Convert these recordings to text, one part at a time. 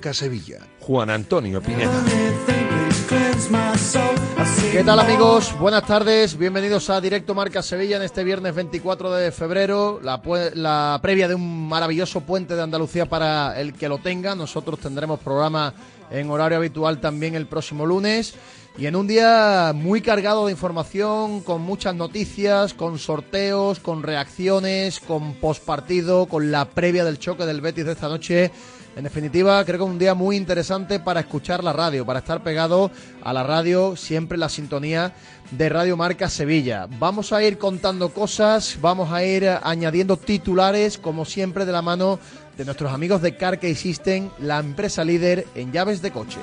Marca Sevilla. Juan Antonio Pineda. ¿Qué tal amigos? Buenas tardes, bienvenidos a Directo Marca Sevilla en este viernes 24 de febrero, la, la, previa de un maravilloso puente de Andalucía para el que lo tenga. Nosotros tendremos programa en horario habitual también el próximo lunes y en un día muy cargado de información, con muchas noticias, con sorteos, con reacciones, con postpartido, con la previa del choque del Betis de esta noche en definitiva, creo que es un día muy interesante para escuchar la radio, para estar pegado a la radio, siempre la sintonía de Radio Marca Sevilla. Vamos a ir contando cosas, vamos a ir añadiendo titulares, como siempre, de la mano de nuestros amigos de Car System, la empresa líder en llaves de coche.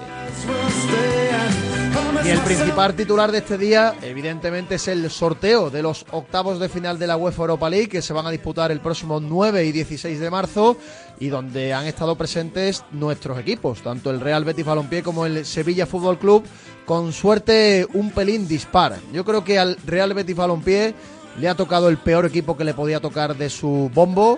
Y el principal titular de este día, evidentemente, es el sorteo de los octavos de final de la UEFA Europa League que se van a disputar el próximo 9 y 16 de marzo y donde han estado presentes nuestros equipos, tanto el Real Betis Balompié como el Sevilla Fútbol Club, con suerte un pelín dispar. Yo creo que al Real Betis Balompié le ha tocado el peor equipo que le podía tocar de su bombo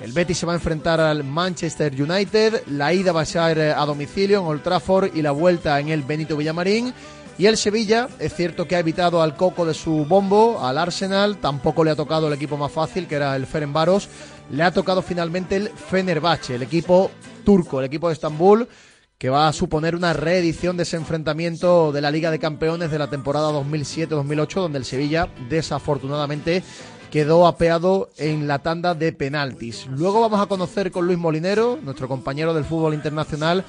el Betis se va a enfrentar al Manchester United, la ida va a ser a domicilio en Old Trafford y la vuelta en el Benito Villamarín. Y el Sevilla, es cierto que ha evitado al coco de su bombo, al Arsenal, tampoco le ha tocado el equipo más fácil, que era el Ferenbaros, le ha tocado finalmente el Fenerbahce, el equipo turco, el equipo de Estambul, que va a suponer una reedición de ese enfrentamiento de la Liga de Campeones de la temporada 2007-2008, donde el Sevilla desafortunadamente quedó apeado en la tanda de penaltis. Luego vamos a conocer con Luis Molinero, nuestro compañero del fútbol internacional,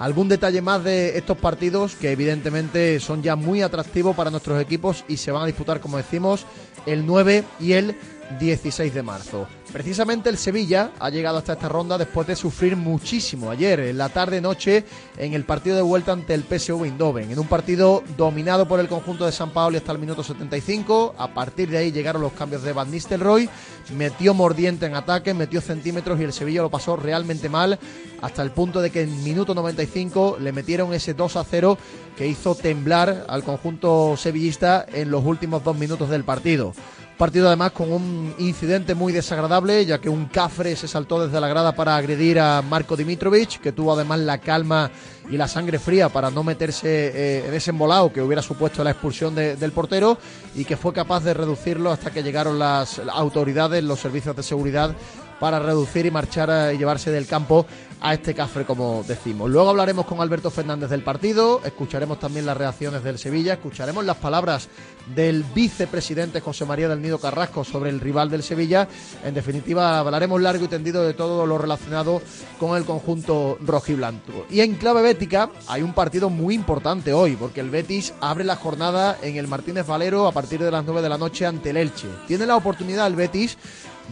algún detalle más de estos partidos que evidentemente son ya muy atractivos para nuestros equipos y se van a disputar, como decimos, el 9 y el 16 de marzo. Precisamente el Sevilla ha llegado hasta esta ronda después de sufrir muchísimo ayer, en la tarde-noche, en el partido de vuelta ante el PSV Eindhoven, en un partido dominado por el conjunto de San Paolo hasta el minuto 75. A partir de ahí llegaron los cambios de Van Nistelrooy, metió mordiente en ataque, metió centímetros y el Sevilla lo pasó realmente mal, hasta el punto de que en minuto 95 le metieron ese 2 a 0 que hizo temblar al conjunto sevillista en los últimos dos minutos del partido. Partido además con un incidente muy desagradable, ya que un cafre se saltó desde la grada para agredir a Marco Dimitrovic, que tuvo además la calma y la sangre fría para no meterse eh, en ese embolado que hubiera supuesto la expulsión del portero y que fue capaz de reducirlo hasta que llegaron las autoridades, los servicios de seguridad para reducir y marchar y llevarse del campo a este cafre, como decimos. Luego hablaremos con Alberto Fernández del partido, escucharemos también las reacciones del Sevilla, escucharemos las palabras del vicepresidente José María del Nido Carrasco sobre el rival del Sevilla. En definitiva, hablaremos largo y tendido de todo lo relacionado con el conjunto rojiblanco. Y en clave bética hay un partido muy importante hoy, porque el Betis abre la jornada en el Martínez Valero a partir de las 9 de la noche ante el Elche. Tiene la oportunidad el Betis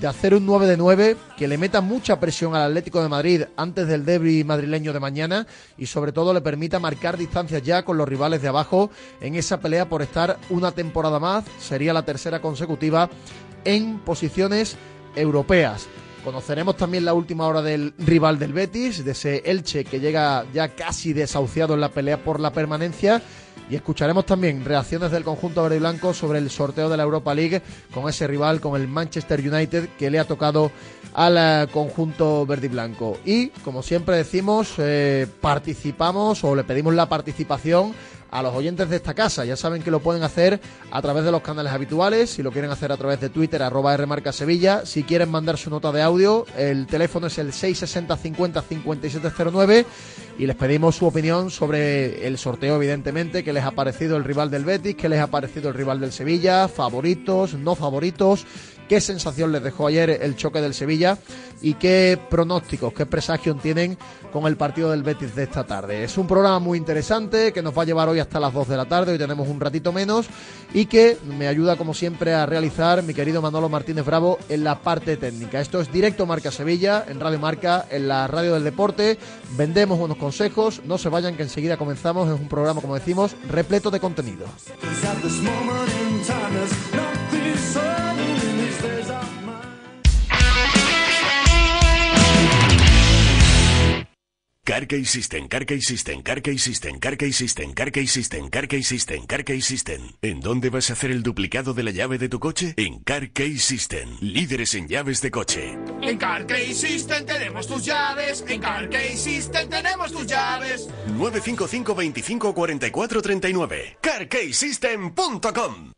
de hacer un 9 de 9 que le meta mucha presión al Atlético de Madrid antes del derby madrileño de mañana y sobre todo le permita marcar distancias ya con los rivales de abajo en esa pelea por estar una temporada más, sería la tercera consecutiva en posiciones europeas. Conoceremos también la última hora del rival del Betis, de ese Elche que llega ya casi desahuciado en la pelea por la permanencia y escucharemos también reacciones del conjunto verde y blanco sobre el sorteo de la Europa League con ese rival, con el Manchester United que le ha tocado al eh, conjunto verde y blanco. Y como siempre decimos, eh, participamos o le pedimos la participación a los oyentes de esta casa. Ya saben que lo pueden hacer a través de los canales habituales, si lo quieren hacer a través de Twitter, arroba Rmarca Sevilla. Si quieren mandar su nota de audio, el teléfono es el 660 50 5709 y les pedimos su opinión sobre el sorteo, evidentemente, qué les ha parecido el rival del Betis, qué les ha parecido el rival del Sevilla, favoritos, no favoritos, qué sensación les dejó ayer el choque del Sevilla y qué pronósticos, qué presagios tienen con el partido del Betis de esta tarde. Es un programa muy interesante que nos va a llevar hoy hasta las 2 de la tarde, hoy tenemos un ratito menos y que me ayuda como siempre a realizar mi querido Manolo Martínez Bravo en la parte técnica. Esto es directo Marca Sevilla, en Radio Marca, en la radio del deporte. Vendemos buenos consejos, no se vayan que enseguida comenzamos, es un programa como decimos repleto de contenido. Carkey System, Carkey System, Carkey System, Carkey System, Carkey System, Carkey System, Carkey System. ¿En dónde vas a hacer el duplicado de la llave de tu coche? En Carkey System, líderes en llaves de coche. En Carkey System tenemos tus llaves, en Carkey System tenemos tus llaves. 955 25 44 39. CarkeySystem.com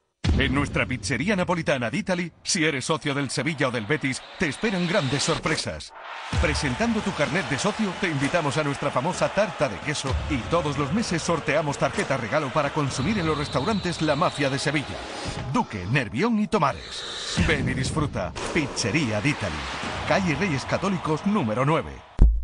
En nuestra pizzería napolitana d'Italy, si eres socio del Sevilla o del Betis, te esperan grandes sorpresas. Presentando tu carnet de socio, te invitamos a nuestra famosa tarta de queso y todos los meses sorteamos tarjeta regalo para consumir en los restaurantes La Mafia de Sevilla. Duque, Nervión y Tomares. Ven y disfruta. Pizzería d'Italy. Calle Reyes Católicos número 9.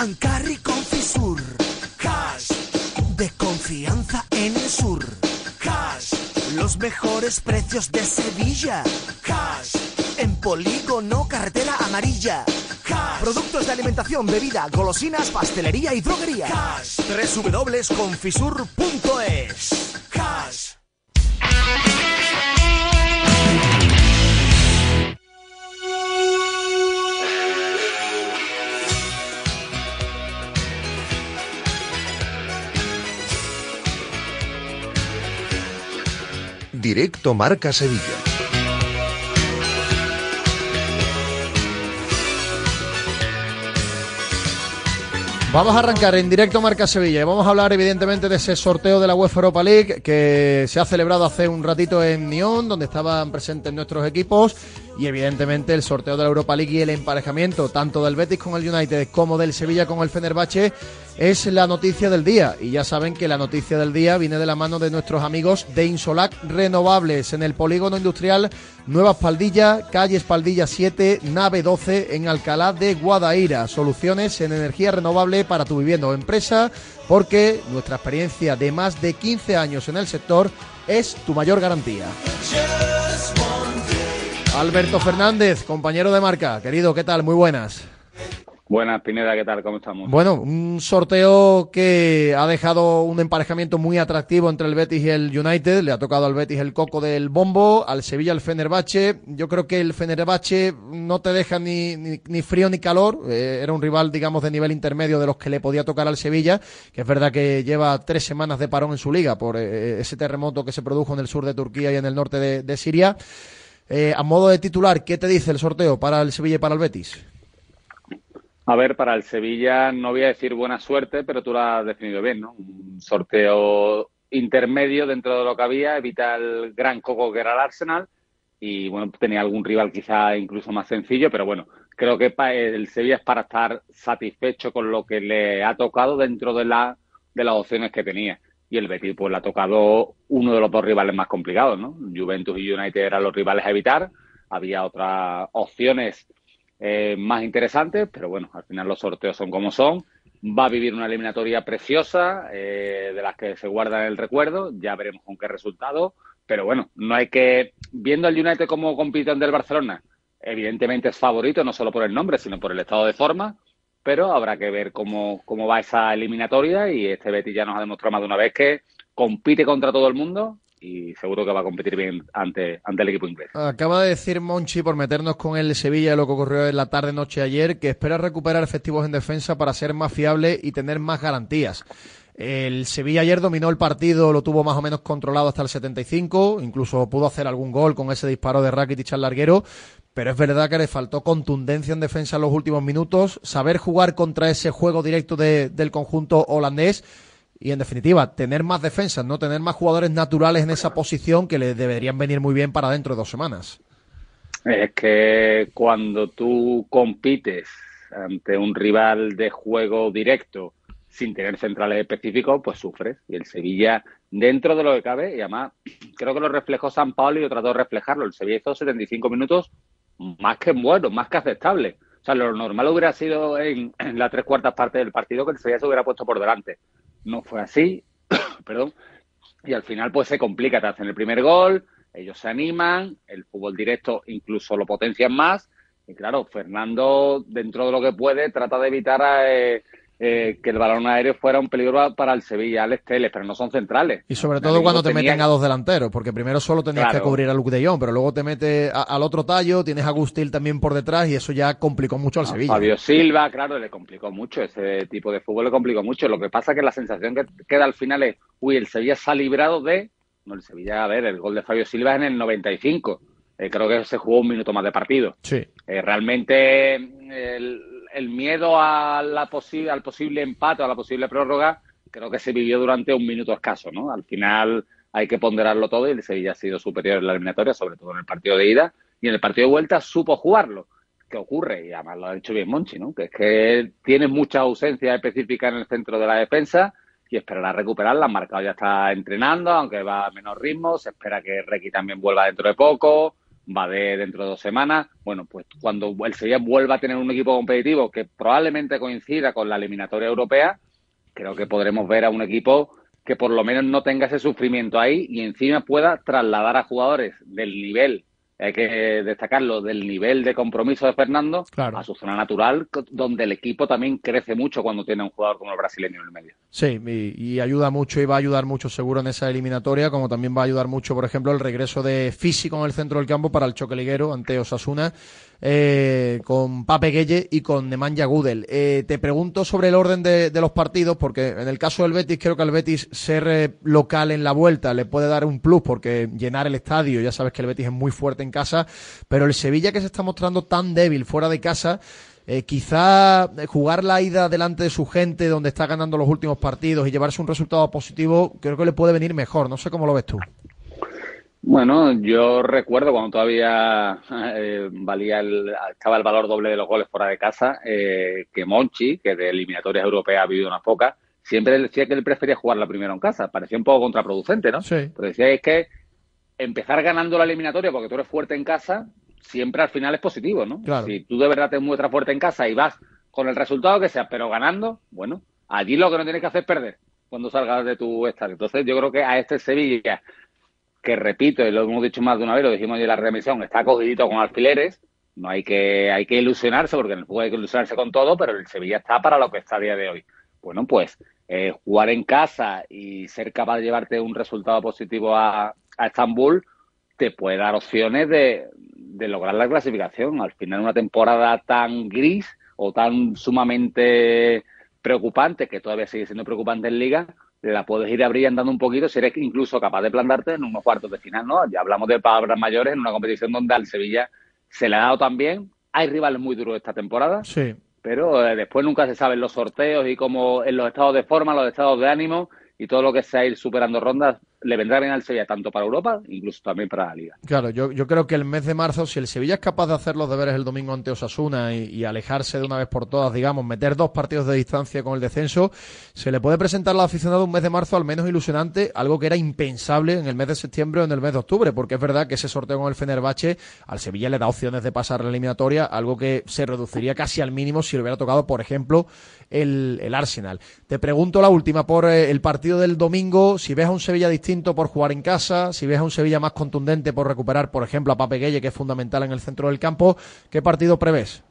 Ancarri Confisur. Cash. De confianza en el sur. Cash. Los mejores precios de Sevilla. Cash. En polígono, carretera amarilla. Cash. Productos de alimentación, bebida, golosinas, pastelería y droguería. Cash. www.confisur.es. Cash. Directo Marca Sevilla. Vamos a arrancar en directo Marca Sevilla y vamos a hablar evidentemente de ese sorteo de la UEFA Europa League que se ha celebrado hace un ratito en Nyon, donde estaban presentes nuestros equipos y evidentemente el sorteo de la Europa League y el emparejamiento tanto del Betis con el United como del Sevilla con el Fenerbahce es la noticia del día y ya saben que la noticia del día viene de la mano de nuestros amigos de Insolac Renovables en el polígono industrial Nueva Espaldilla, calle Espaldilla 7, nave 12 en Alcalá de Guadaira. Soluciones en energía renovable para tu vivienda o empresa porque nuestra experiencia de más de 15 años en el sector es tu mayor garantía. Alberto Fernández, compañero de marca, querido, ¿qué tal? Muy buenas. Buenas, Pineda, ¿qué tal? ¿Cómo estamos? Bueno, un sorteo que ha dejado un emparejamiento muy atractivo entre el Betis y el United. Le ha tocado al Betis el coco del bombo, al Sevilla el Fenerbahce. Yo creo que el Fenerbahce no te deja ni, ni, ni frío ni calor. Eh, era un rival, digamos, de nivel intermedio de los que le podía tocar al Sevilla, que es verdad que lleva tres semanas de parón en su liga por eh, ese terremoto que se produjo en el sur de Turquía y en el norte de, de Siria. Eh, a modo de titular, ¿qué te dice el sorteo para el Sevilla y para el Betis? A ver, para el Sevilla no voy a decir buena suerte, pero tú lo has definido bien, ¿no? Un sorteo intermedio dentro de lo que había, evita el gran coco que era el Arsenal y bueno, tenía algún rival quizá incluso más sencillo, pero bueno, creo que el Sevilla es para estar satisfecho con lo que le ha tocado dentro de, la, de las opciones que tenía. Y el Betis pues le ha tocado uno de los dos rivales más complicados, ¿no? Juventus y United eran los rivales a evitar, había otras opciones eh, más interesantes, pero bueno, al final los sorteos son como son. Va a vivir una eliminatoria preciosa, eh, de las que se guarda el recuerdo, ya veremos con qué resultado, pero bueno, no hay que, viendo el United como compiten del Barcelona, evidentemente es favorito, no solo por el nombre, sino por el estado de forma, pero habrá que ver cómo, cómo va esa eliminatoria y este Betis ya nos ha demostrado más de una vez que compite contra todo el mundo y seguro que va a competir bien ante, ante el equipo inglés. Acaba de decir Monchi, por meternos con el Sevilla, lo que ocurrió en la tarde-noche ayer, que espera recuperar efectivos en defensa para ser más fiable y tener más garantías. El Sevilla ayer dominó el partido, lo tuvo más o menos controlado hasta el 75, incluso pudo hacer algún gol con ese disparo de Rakitic al larguero, pero es verdad que le faltó contundencia en defensa en los últimos minutos, saber jugar contra ese juego directo del conjunto holandés y en definitiva, tener más defensas, no tener más jugadores naturales en esa posición que le deberían venir muy bien para dentro de dos semanas. Es que cuando tú compites ante un rival de juego directo sin tener centrales específicos, pues sufres. Y el Sevilla, dentro de lo que cabe, y además creo que lo reflejó San Pablo y yo trato de reflejarlo. El Sevilla hizo 75 minutos más que bueno, más que aceptable. O sea, lo normal hubiera sido en, en la tres cuartas parte del partido que el Sevilla se hubiera puesto por delante no fue así, perdón, y al final pues se complica, te hacen el primer gol, ellos se animan, el fútbol directo incluso lo potencian más, y claro, Fernando, dentro de lo que puede, trata de evitar a, eh, eh, que el balón aéreo fuera un peligro para el Sevilla, Alex Teles, pero no son centrales. Y sobre todo cuando te meten a dos delanteros, porque primero solo tenías que cubrir a Luke de Jong, pero luego te mete al otro tallo, tienes a Gustil también por detrás y eso ya complicó mucho al Sevilla. Fabio Silva, claro, le complicó mucho, ese tipo de fútbol le complicó mucho. Lo que pasa que la sensación que queda al final es, uy, el Sevilla se ha librado de... No, el Sevilla, a ver, el gol de Fabio Silva es en el 95. Eh, creo que se jugó un minuto más de partido. Sí. Eh, realmente el, el miedo al posible empate a la posible prórroga creo que se vivió durante un minuto escaso, ¿no? Al final hay que ponderarlo todo y el Sevilla ha sido superior en la eliminatoria, sobre todo en el partido de ida, y en el partido de vuelta supo jugarlo. ¿Qué ocurre? Y además lo ha dicho bien Monchi, ¿no? Que es que tiene mucha ausencia específica en el centro de la defensa y esperará recuperarla. Marcado ya está entrenando, aunque va a menor ritmo. Se espera que Requi también vuelva dentro de poco va de dentro de dos semanas. Bueno, pues cuando el Sevilla vuelva a tener un equipo competitivo que probablemente coincida con la eliminatoria europea, creo que podremos ver a un equipo que por lo menos no tenga ese sufrimiento ahí y encima pueda trasladar a jugadores del nivel hay que destacarlo del nivel de compromiso de Fernando a su zona natural, donde el equipo también crece mucho cuando tiene un jugador como el brasileño en el medio. Sí, y, ayuda mucho y va a ayudar mucho seguro en esa eliminatoria, como también va a ayudar mucho, por ejemplo, el regreso de físico en el centro del campo para el choque liguero ante Osasuna eh, con Pape Gueye y con Nemanja Gudel. Eh, te pregunto sobre el orden de, los partidos, porque en el caso del Betis, creo que al Betis ser eh, local en la vuelta le puede dar un plus, porque llenar el estadio, ya sabes que el Betis es muy fuerte en casa, pero el Sevilla que se está mostrando tan débil fuera de casa, quizá jugar la ida delante de su gente donde está ganando los últimos partidos y llevarse un resultado positivo, creo que le puede venir mejor. No sé cómo lo ves tú. Bueno, yo recuerdo cuando todavía eh, valía el, estaba el valor doble de los goles fuera de casa, eh, que Monchi, que de eliminatorias europeas ha vivido unas pocas, siempre decía que él prefería jugarla primero en casa. Parecía un poco contraproducente, ¿no? Sí. Pero decía es que empezar ganando la eliminatoria porque tú eres fuerte en casa, siempre al final es positivo, ¿no? Claro. Si tú de verdad te muestras fuerte en casa y vas con el resultado que sea, pero ganando, bueno, allí lo que no tienes que hacer es perder cuando salgas de tu estadio. Entonces yo creo que a este Sevilla que repito, y lo hemos dicho más de una vez, lo dijimos en la remisión, está cogidito con alfileres, no hay que, hay que ilusionarse, porque en el juego hay que ilusionarse con todo, pero el Sevilla está para lo que está a día de hoy. Bueno, pues eh, jugar en casa y ser capaz de llevarte un resultado positivo a, a Estambul te puede dar opciones de, de lograr la clasificación. Al final, una temporada tan gris o tan sumamente preocupante, que todavía sigue siendo preocupante en Liga, la puedes ir abrillando un poquito si eres incluso capaz de plantarte en unos cuartos de final, ¿no? Ya hablamos de palabras mayores en una competición donde al Sevilla se le ha dado también. Hay rivales muy duros esta temporada. Sí. Pero eh, después nunca se saben los sorteos y cómo en los estados de forma, los estados de ánimo y todo lo que sea ir superando rondas le vendrá bien al Sevilla, tanto para Europa, incluso también para la Liga. Claro, yo, creo que el mes de marzo, si el Sevilla es capaz de hacer los deberes el domingo ante Osasuna y, alejarse de una vez por todas, digamos, meter dos partidos de distancia con el descenso, se le puede presentar al aficionado un mes de marzo al menos ilusionante, algo que era impensable en el mes de septiembre o en el mes de octubre, porque es verdad que ese sorteo con el Fenerbahce al Sevilla le da opciones de pasar la eliminatoria, algo que se reduciría casi al mínimo si le hubiera tocado, por ejemplo, el, Arsenal. Te pregunto la última por eh, el partido del domingo, si ves a un Sevilla distinto por jugar en casa, si ves a un Sevilla más contundente por recuperar, por ejemplo, a Pape Gueye, que es fundamental en el centro del campo, ¿qué partido prevés?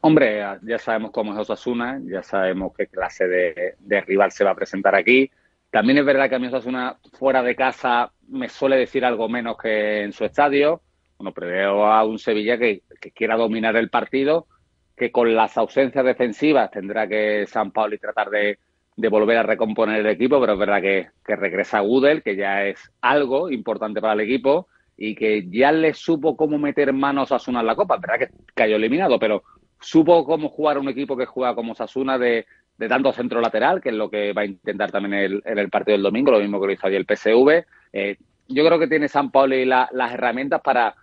Hombre, ya sabemos cómo es Osasuna, ya sabemos qué clase de, rival se va a presentar aquí. También es verdad que a mí Osasuna fuera de casa me suele decir algo menos que en su estadio. Bueno, preveo a un Sevilla que quiera dominar el partido, que con las ausencias defensivas tendrá que San Paulo tratar de, volver a recomponer el equipo, pero es verdad que, regresa Gudel, que ya es algo importante para el equipo y que ya le supo cómo meter manos a Sasuna en la Copa. Es verdad que cayó eliminado, pero supo cómo jugar un equipo que juega como Sasuna de, de tanto centro lateral, que es lo que va a intentar también el, en el partido del domingo, lo mismo que lo hizo ayer el PSV. Eh, yo creo que tiene San Paulo y las herramientas para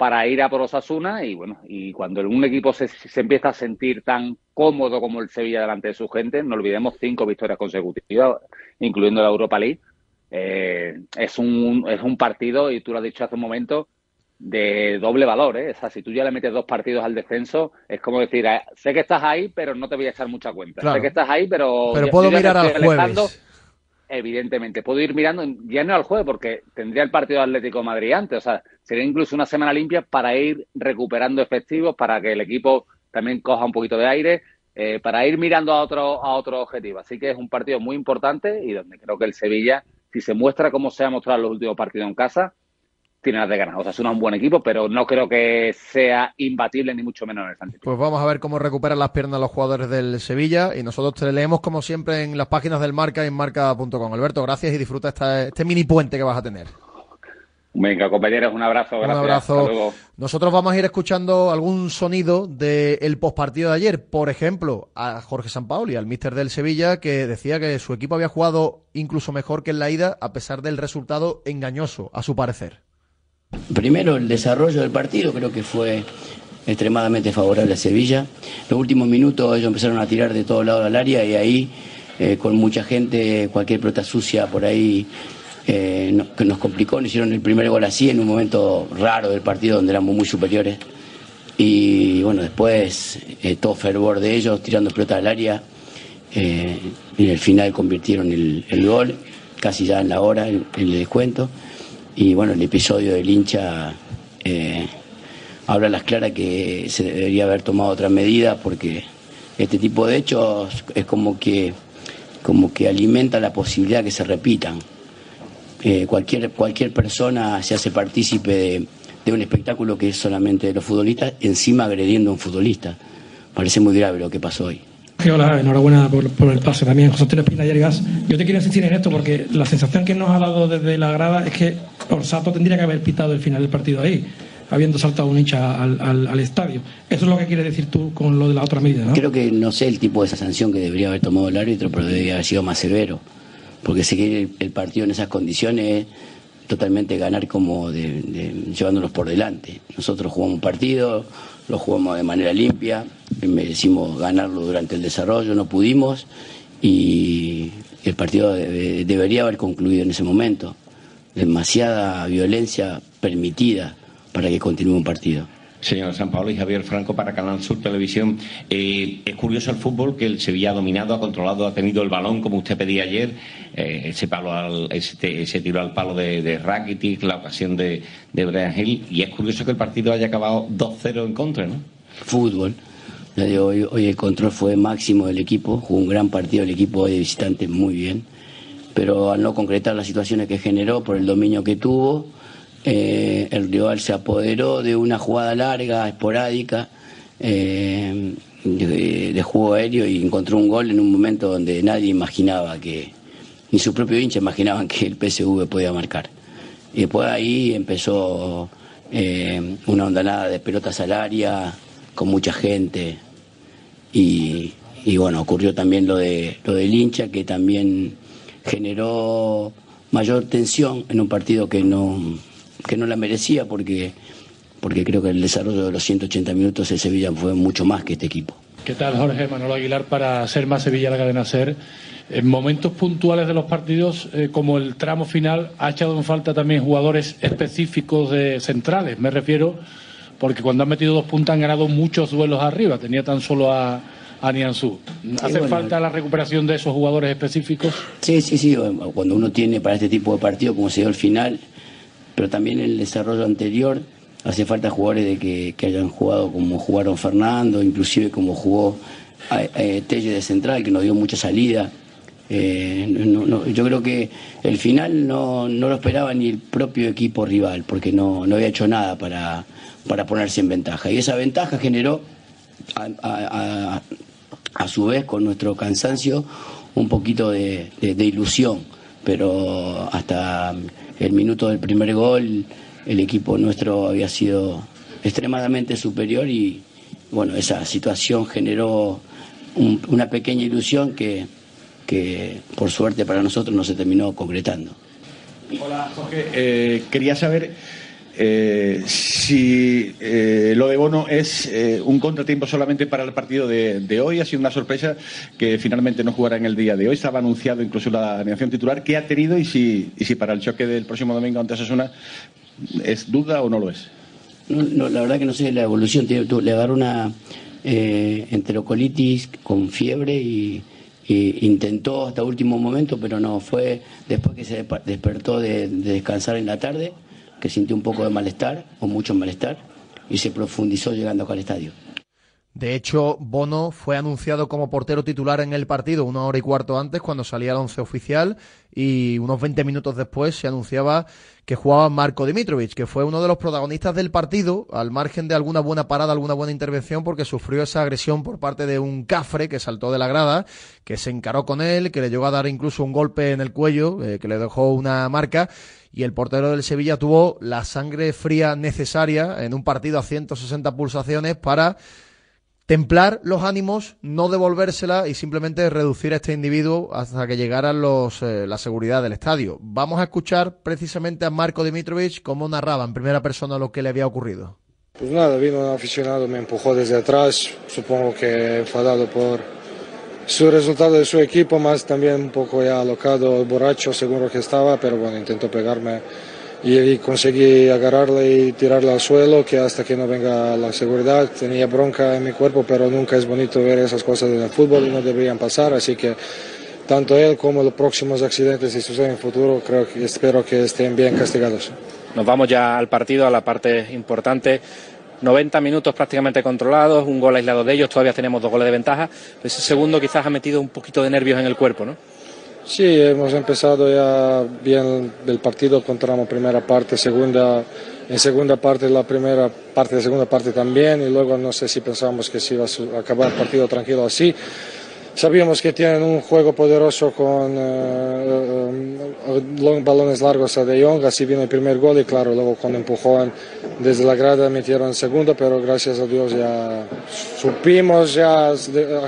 para ir a por Osasuna y bueno, y cuando un equipo se, empieza a sentir tan cómodo como el Sevilla delante de su gente, no olvidemos cinco victorias consecutivas, incluyendo la Europa League, eh, es, un, es un partido, y tú lo has dicho hace un momento, de doble valor, ¿eh? O sea, si tú ya le metes dos partidos al descenso, es como decir, eh, sé que estás ahí, pero no te voy a echar mucha cuenta. Sé que estás ahí, pero... Pero puedo mirar al jueves evidentemente. Puedo ir mirando, ya no al jueves, porque tendría el partido Atlético Madrid antes. O sea, sería incluso una semana limpia para ir recuperando efectivos, para que el equipo también coja un poquito de aire, eh, para ir mirando a otro, a otro objetivo. Así que es un partido muy importante y donde creo que el Sevilla, si se muestra como se ha mostrado en los últimos partidos en casa, tiene las de ganar. O sea, es un buen equipo, pero no creo que sea imbatible ni mucho menos en el Santiago. Pues vamos a ver cómo recuperan las piernas los jugadores del Sevilla y nosotros te leemos como siempre en las páginas del Marca y en marca.com. Alberto, gracias y disfruta esta, este mini puente que vas a tener. Venga, compañeros, un abrazo. Gracias. Un abrazo. Nosotros vamos a ir escuchando algún sonido del postpartido de ayer. Por ejemplo, a Jorge Sampaoli, al míster del Sevilla, que decía que su equipo había jugado incluso mejor que en la ida, a pesar del resultado engañoso, a su parecer. Primero, el desarrollo del partido creo que fue extremadamente favorable a Sevilla. Los últimos minutos ellos empezaron a tirar de todos lados al área y ahí, eh, con mucha gente, cualquier pelota sucia por ahí eh, nos, complicó. Nos hicieron el primer gol así en un momento raro del partido donde éramos muy superiores. Y bueno, después eh, todo fervor de ellos tirando pelota al área. y en el final convirtieron el, gol, casi ya en la hora, en el descuento. Y bueno, el episodio del hincha eh, habla a las claras que se debería haber tomado otra medida porque este tipo de hechos es como que, como que alimenta la posibilidad que se repitan. Eh, cualquier, cualquier persona se hace partícipe de un espectáculo que es solamente de los futbolistas, encima agrediendo a un futbolista. Parece muy grave lo que pasó hoy. Hola, enhorabuena por, el pase también, José Antonio Espina y Yo te quiero insistir en esto porque la sensación que nos ha dado desde la grada es que Orsato tendría que haber pitado el final del partido ahí, habiendo saltado un hincha al, estadio. Eso es lo que quieres decir tú con lo de la otra medida, ¿no? Creo que no sé el tipo de esa sanción que debería haber tomado el árbitro, pero debería haber sido más severo. Porque seguir el partido en esas condiciones totalmente ganar como llevándonos por delante. Nosotros jugamos un partido, lo jugamos de manera limpia, merecimos ganarlo durante el desarrollo, no pudimos y el partido debería haber concluido en ese momento. Demasiada violencia permitida para que continúe un partido. Señor San Pablo y Javier Franco para Canal Sur Televisión. Eh, es curioso el fútbol que el Sevilla ha dominado, ha controlado, ha tenido el balón como usted pedía ayer, eh, ese palo al, ese, tiro al palo de, de Rakitic, la ocasión de, de Brian Hill, y es curioso que el partido haya acabado 2-0 en contra, ¿no? Fútbol. Hoy, hoy el control fue máximo del equipo, jugó un gran partido el equipo de visitante muy bien, pero al no concretar las situaciones que generó por el dominio que tuvo, eh, el rival se apoderó de una jugada larga, esporádica, eh, de, juego aéreo y encontró un gol en un momento donde nadie imaginaba que, ni su propio hincha imaginaban que el PSV podía marcar. Y después ahí empezó eh, una ondanada de pelotas al área, con mucha gente, y, bueno, ocurrió también lo, de, lo del hincha, que también generó mayor tensión en un partido que no, que no la merecía porque, porque creo que el desarrollo de los 180 minutos de Sevilla fue mucho más que este equipo. ¿Qué tal, Jorge Manolo Aguilar, para ser más Sevilla la cadena ser? En momentos puntuales de los partidos, eh, como el tramo final, ha echado en falta también jugadores específicos de centrales. Me refiero porque cuando han metido dos puntas han ganado muchos duelos arriba. Tenía tan solo a, a Nianzú. ¿Hace falta la recuperación de esos jugadores específicos? Sí, sí, sí. Cuando uno tiene para este tipo de partido, como se dio el final, pero también el desarrollo anterior, hace falta jugadores de que, hayan jugado como jugaron Fernando, inclusive como jugó eh, Telle de central, que nos dio mucha salida. Eh, yo creo que el final no, no, lo esperaba ni el propio equipo rival, porque no, había hecho nada para, para ponerse en ventaja. Y esa ventaja generó, a, a, su vez, con nuestro cansancio, un poquito de, de ilusión. Pero hasta el minuto del primer gol el equipo nuestro había sido extremadamente superior y bueno, esa situación generó una pequeña ilusión que, que por suerte para nosotros no se terminó concretando. Hola Jorge, eh, quería saber eh, si eh, lo de Bono es un contratiempo solamente para el partido de, hoy. Ha sido una sorpresa que finalmente no jugara en el día de hoy. Estaba anunciado incluso la alineación titular. ¿Qué ha tenido y si, y si para el choque del próximo domingo ante Asasuna ¿Es duda o no lo es? No, la verdad que no sé la evolución. Le agarró una eh, enterocolitis con fiebre y, intentó hasta último momento, pero no fue después que se despertó de, descansar en la tarde, que sintió un poco de malestar o mucho malestar y se profundizó llegando acá al estadio. De hecho, Bono fue anunciado como portero titular en el partido una hora y cuarto antes, cuando salía el once oficial, y unos 20 minutos después se anunciaba que jugaba Marco Dimitrovic, que fue uno de los protagonistas del partido, al margen de alguna buena parada, alguna buena intervención, porque sufrió esa agresión por parte de un cafre que saltó de la grada, que se encaró con él, que le llegó a dar incluso un golpe en el cuello, eh, que le dejó una marca, y el portero del Sevilla tuvo la sangre fría necesaria en un partido a 160 pulsaciones para templar los ánimos, no devolvérsela y simplemente reducir a este individuo hasta que llegara los, eh, la seguridad del estadio. Vamos a escuchar precisamente a Marco Dimitrovic cómo narraba en primera persona lo que le había ocurrido. Pues nada, vino un aficionado, me empujó desde atrás, supongo que enfadado por su resultado de su equipo, más también un poco ya alocado, borracho seguro que estaba, pero bueno, intentó pegarme y conseguí agarrarla y tirarla al suelo, que hasta que no venga la seguridad tenía bronca en mi cuerpo, pero nunca es bonito ver esas cosas en el fútbol y no deberían pasar, así que tanto él como los próximos accidentes si suceden en el futuro, creo que espero que estén bien castigados. Nos vamos ya al partido, a la parte importante. 90 minutos prácticamente controlados, un gol aislado de ellos, todavía tenemos dos goles de ventaja. Ese segundo quizás ha metido un poquito de nervios en el cuerpo, ¿no? Sí, hemos empezado ya bien el partido, contamos primera parte, segunda, en segunda parte la primera parte de segunda parte también y luego no sé si pensamos que se iba a acabar el partido tranquilo así. Sabíamos que tienen un juego poderoso con eh, eh, balones largos a De Jong, así vino el primer gol y claro, luego con empujón desde la grada metieron el segundo, pero gracias a Dios ya supimos ya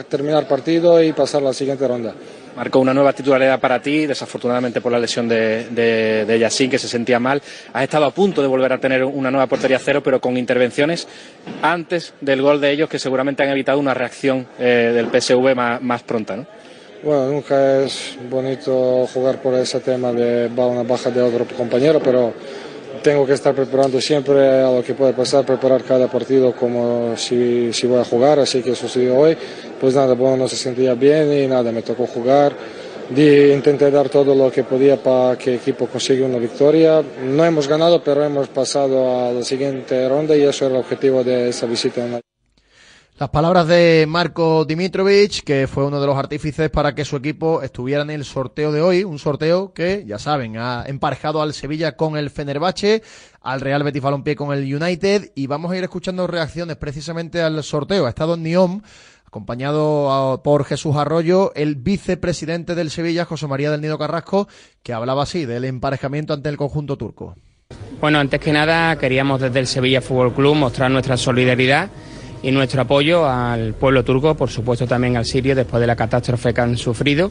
terminar partido y pasar la siguiente ronda. Marcó una nueva titularidad para ti, desafortunadamente por la lesión de, de, que se sentía mal. Has estado a punto de volver a tener una nueva portería cero, pero con intervenciones antes del gol de ellos que seguramente han evitado una reacción eh, del PSV más, pronta. ¿no? Bueno, nunca es bonito jugar por ese tema de una baja de otro compañero, pero tengo que estar preparando siempre a lo que puede pasar, preparar cada partido como si, si voy a jugar, así que sucedió hoy. Pues nada, bueno, no se sentía bien y nada, me tocó jugar. Intenté dar todo lo que podía para que el equipo consiga una victoria. No hemos ganado, pero hemos pasado a la siguiente ronda y eso era el objetivo de esa visita. Las palabras de Marco Dimitrovic, que fue uno de los artífices para que su equipo estuviera en el sorteo de hoy, un sorteo que, ya saben, ha emparejado al Sevilla con el Fenerbahce, al Real Betis Balompié con el United, y vamos a ir escuchando reacciones precisamente al sorteo. Ha estado en Niom, acompañado por Jesús Arroyo, el vicepresidente del Sevilla, José María del Nido Carrasco, que hablaba así del emparejamiento ante el conjunto turco. Bueno, antes que nada queríamos desde el Sevilla Fútbol Club mostrar nuestra solidaridad y nuestro apoyo al pueblo turco, por supuesto también al sirio después de la catástrofe que han sufrido.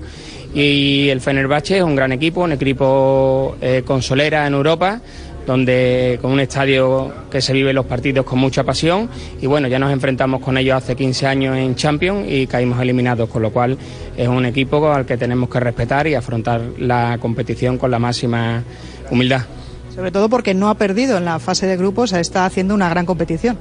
Y el Fenerbahce es un gran equipo, un equipo eh, con solera en Europa donde con un estadio que se vive los partidos con mucha pasión y bueno, ya nos enfrentamos con ellos hace 15 años en Champions y caímos eliminados, con lo cual es un equipo al que tenemos que respetar y afrontar la competición con la máxima humildad. Sobre todo porque no ha perdido en la fase de grupos, está haciendo una gran competición.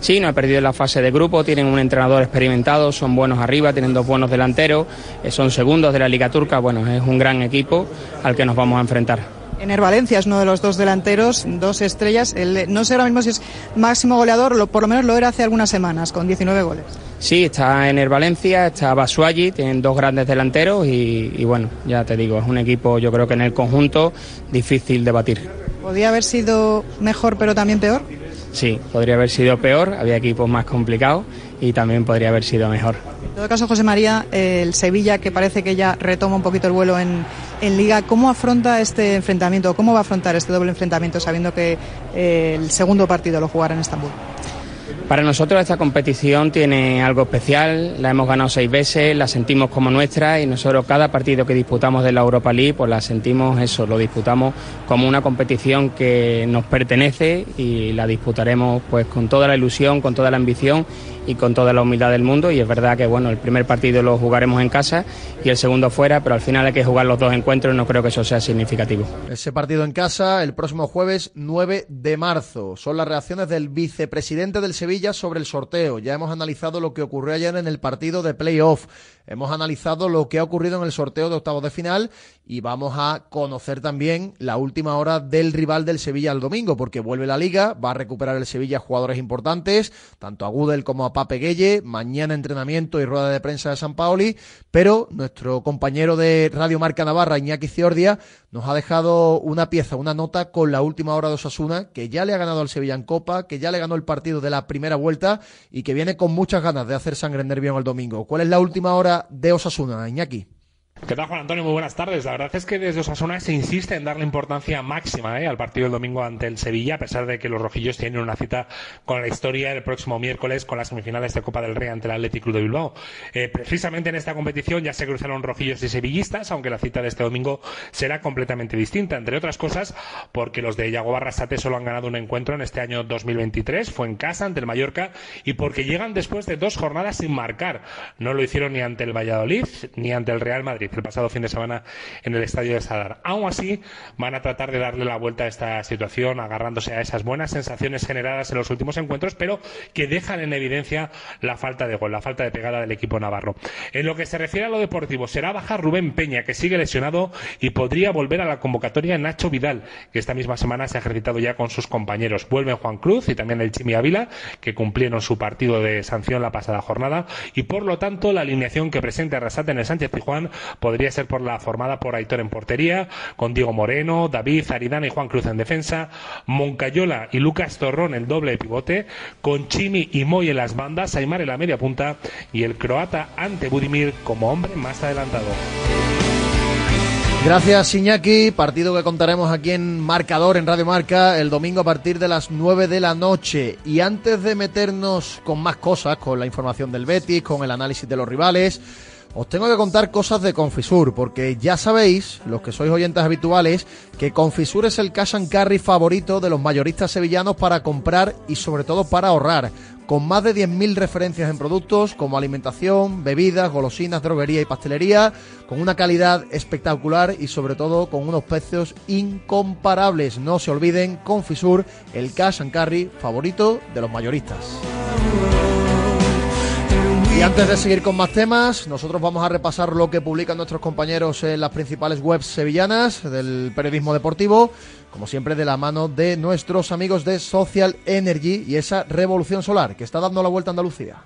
Sí, no ha perdido en la fase de grupo, tienen un entrenador experimentado, son buenos arriba, tienen dos buenos delanteros, eh, son segundos de la Liga Turca, bueno, es un gran equipo al que nos vamos a enfrentar. Ener Valencia es uno de los dos delanteros, dos estrellas. no sé ahora mismo si es máximo goleador, lo, por lo menos lo era hace algunas semanas, con 19 goles. Sí, está Ener Valencia, está Basuagi, tienen dos grandes delanteros y, y, bueno, ya te digo, es un equipo yo creo que en el conjunto difícil de batir. ¿Podría haber sido mejor pero también peor? Sí, podría haber sido peor, había equipos más complicados y también podría haber sido mejor. En todo caso, José María, el Sevilla, que parece que ya retoma un poquito el vuelo en, Liga, ¿cómo afronta este enfrentamiento? ¿Cómo va a afrontar este doble enfrentamiento sabiendo que eh, el segundo partido lo jugará en Estambul? Para nosotros esta competición tiene algo especial, la hemos ganado seis veces, la sentimos como nuestra y nosotros cada partido que disputamos de la Europa League pues la sentimos eso, lo disputamos como una competición que nos pertenece y la disputaremos pues con toda la ilusión, con toda la ambición y con toda la humildad del mundo y es verdad que bueno, el primer partido lo jugaremos en casa y el segundo fuera, pero al final hay que jugar los dos encuentros, no creo que eso sea significativo. Ese partido en casa el próximo jueves 9 de marzo. Son las reacciones del vicepresidente del Sevilla sobre el sorteo. Ya hemos analizado lo que ocurrió ayer en el partido de playoff. Hemos analizado lo que ha ocurrido en el sorteo de octavos de final y vamos a conocer también la última hora del rival del Sevilla el domingo, porque vuelve la liga, va a recuperar el Sevilla jugadores importantes, tanto a Gudel como a Pape Gueye, mañana entrenamiento y rueda de prensa de San Paoli, pero nuestro compañero de Radio Marca Navarra, Iñaki Ciordia, nos ha dejado una pieza, una nota con la última hora de Osasuna, que ya le ha ganado al Sevilla en Copa, que ya le ganó el partido de la primera vuelta y que viene con muchas ganas de hacer sangre en nervión el domingo. ¿Cuál es la última hora de Osasuna, Iñaki? ¿Qué tal, Juan Antonio? Muy buenas tardes. La verdad es que desde Osasuna se insiste en darle importancia máxima ¿eh? al partido del domingo ante el Sevilla, a pesar de que los rojillos tienen una cita con la historia el próximo miércoles con las semifinales de Copa del Rey ante el Athletic Club de Bilbao. Eh, precisamente en esta competición ya se cruzaron rojillos y sevillistas, aunque la cita de este domingo será completamente distinta, entre otras cosas porque los de Yago Barrasate solo han ganado un encuentro en este año 2023, fue en casa ante el Mallorca, y porque llegan después de dos jornadas sin marcar. No lo hicieron ni ante el Valladolid ni ante el Real Madrid el pasado fin de semana en el estadio de Sadar. Aún así, van a tratar de darle la vuelta a esta situación, agarrándose a esas buenas sensaciones generadas en los últimos encuentros, pero que dejan en evidencia la falta de gol, la falta de pegada del equipo navarro. En lo que se refiere a lo deportivo, será baja Rubén Peña, que sigue lesionado y podría volver a la convocatoria Nacho Vidal, que esta misma semana se ha ejercitado ya con sus compañeros. Vuelven Juan Cruz y también el Chimi Ávila, que cumplieron su partido de sanción la pasada jornada, y por lo tanto la alineación que presenta Arrasate en el Sánchez Tijuán podría ser por la formada por Aitor en portería, con Diego Moreno, David, Aridana y Juan Cruz en defensa, Moncayola y Lucas Torrón el doble de pivote, con Chimi y Moy en las bandas, Aymar en la media punta y el croata ante Budimir como hombre más adelantado. Gracias, Iñaki. Partido que contaremos aquí en Marcador, en Radio Marca, el domingo a partir de las 9 de la noche. Y antes de meternos con más cosas, con la información del Betis, con el análisis de los rivales, os tengo que contar cosas de Confisur, porque ya sabéis, los que sois oyentes habituales, que Confisur es el cash and carry favorito de los mayoristas sevillanos para comprar y sobre todo para ahorrar. Con más de 10.000 referencias en productos como alimentación, bebidas, golosinas, droguería y pastelería, con una calidad espectacular y sobre todo con unos precios incomparables. No se olviden, Confisur, el cash and carry favorito de los mayoristas. Y antes de seguir con más temas, nosotros vamos a repasar lo que publican nuestros compañeros en las principales webs sevillanas del periodismo deportivo, como siempre de la mano de nuestros amigos de Social Energy y esa revolución solar que está dando la vuelta a Andalucía.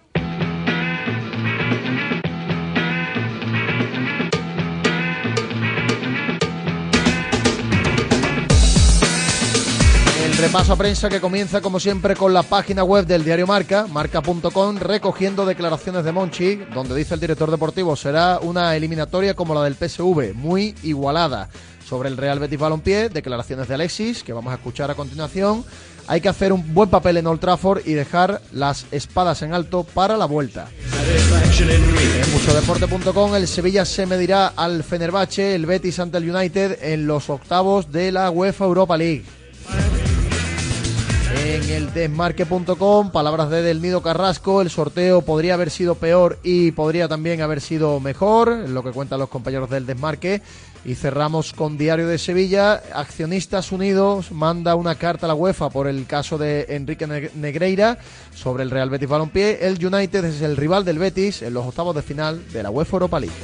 Repaso a prensa que comienza como siempre con la página web del diario Marca, marca.com, recogiendo declaraciones de Monchi, donde dice el director deportivo será una eliminatoria como la del PSV, muy igualada. Sobre el Real Betis Balompié, declaraciones de Alexis, que vamos a escuchar a continuación. hay que hacer un buen papel en Old Trafford y dejar las espadas en alto para la vuelta. En muchodeporte.com el Sevilla se medirá al Fenerbahce, el Betis ante el United en los octavos de la UEFA Europa League. En el desmarque.com, palabras de Del Nido Carrasco, el sorteo podría haber sido peor y podría también haber sido mejor, lo que cuentan los compañeros del desmarque. Y cerramos con Diario de Sevilla. Accionistas Unidos manda una carta a la UEFA por el caso de Enrique Negreira sobre el Real Betis Balompié. El United es el rival del Betis en los octavos de final de la UEFA Europa League.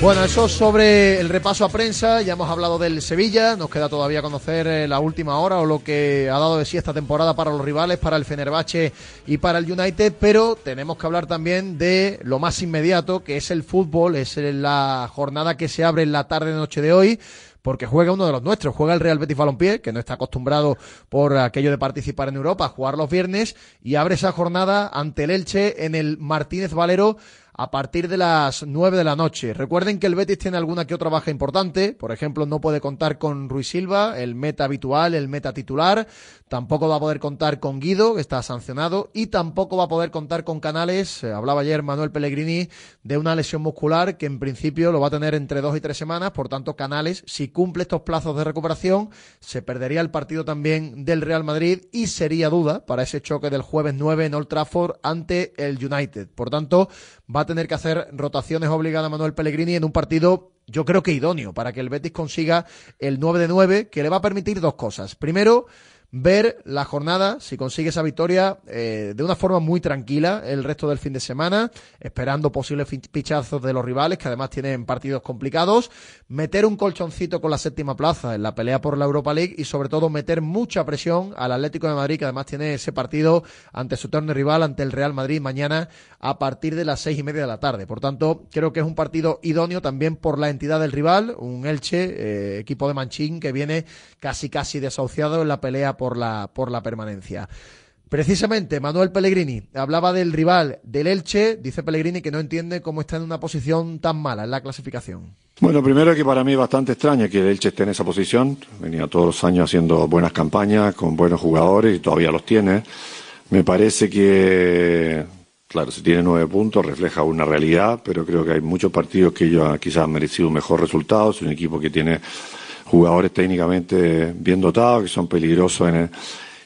Bueno, eso sobre el repaso a prensa. Ya hemos hablado del Sevilla. Nos queda todavía conocer eh, la última hora o lo que ha dado de sí esta temporada para los rivales, para el Fenerbahce y para el United. Pero tenemos que hablar también de lo más inmediato, que es el fútbol. Es la jornada que se abre en la tarde-noche de hoy porque juega uno de los nuestros, juega el Real Betis Balompié, que no está acostumbrado por aquello de participar en Europa, a jugar los viernes y abre esa jornada ante el Elche en el Martínez Valero a partir de las 9 de la noche. Recuerden que el Betis tiene alguna que otra baja importante, por ejemplo, no puede contar con Ruiz Silva, el meta habitual, el meta titular, tampoco va a poder contar con Guido, que está sancionado, y tampoco va a poder contar con Canales, eh, hablaba ayer Manuel Pellegrini de una lesión muscular que en principio lo va a tener entre dos y tres semanas, por tanto Canales, si cumple estos plazos de recuperación, se perdería el partido también del Real Madrid y sería duda para ese choque del jueves 9 en Old Trafford ante el United. Por tanto, va a tener que hacer rotaciones obligadas a Manuel Pellegrini en un partido yo creo que idóneo para que el Betis consiga el 9 de 9 que le va a permitir dos cosas. Primero, ver la jornada, si consigue esa victoria, eh, de una forma muy tranquila el resto del fin de semana, esperando posibles pichazos de los rivales, que además tienen partidos complicados, meter un colchoncito con la séptima plaza en la pelea por la Europa League y sobre todo meter mucha presión al Atlético de Madrid, que además tiene ese partido ante su torneo rival, ante el Real Madrid, mañana a partir de las seis y media de la tarde. Por tanto, creo que es un partido idóneo también por la entidad del rival, un Elche, eh, equipo de Manchín, que viene casi casi desahuciado en la pelea por la, por la permanencia. Precisamente, Manuel Pellegrini hablaba del rival del Elche. Dice Pellegrini que no entiende cómo está en una posición tan mala en la clasificación. Bueno, primero que para mí es bastante extraño que el Elche esté en esa posición. Venía todos los años haciendo buenas campañas con buenos jugadores y todavía los tiene. Me parece que, claro, si tiene nueve puntos refleja una realidad, pero creo que hay muchos partidos que ellos quizás han merecido un mejor resultado. Es un equipo que tiene jugadores técnicamente bien dotados, que son peligrosos en,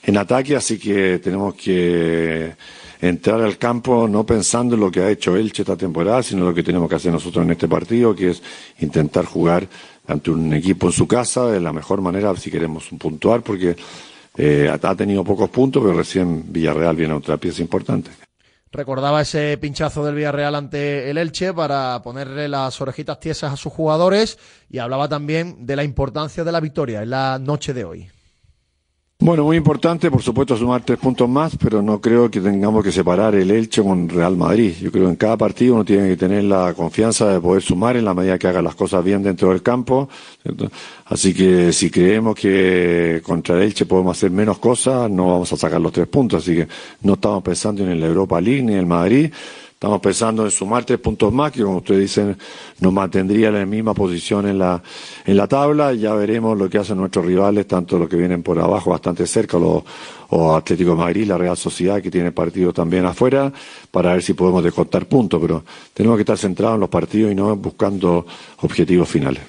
en ataque, así que tenemos que entrar al campo no pensando en lo que ha hecho Elche esta temporada, sino lo que tenemos que hacer nosotros en este partido, que es intentar jugar ante un equipo en su casa de la mejor manera si queremos puntuar, porque eh, ha tenido pocos puntos, pero recién Villarreal viene a otra pieza importante. Recordaba ese pinchazo del Villarreal ante el Elche para ponerle las orejitas tiesas a sus jugadores y hablaba también de la importancia de la victoria en la noche de hoy. Bueno, muy importante, por supuesto, sumar tres puntos más, pero no creo que tengamos que separar el Elche con Real Madrid. Yo creo que en cada partido uno tiene que tener la confianza de poder sumar en la medida que haga las cosas bien dentro del campo. Así que si creemos que contra el Elche podemos hacer menos cosas, no vamos a sacar los tres puntos. Así que no estamos pensando en el Europa League ni en el Madrid Estamos pensando en sumar tres puntos más, que como ustedes dicen, nos mantendría en la misma posición en la, en la tabla. Ya veremos lo que hacen nuestros rivales, tanto los que vienen por abajo bastante cerca, los, o Atlético de Madrid, la Real Sociedad, que tiene partidos también afuera, para ver si podemos descontar puntos. Pero tenemos que estar centrados en los partidos y no buscando objetivos finales.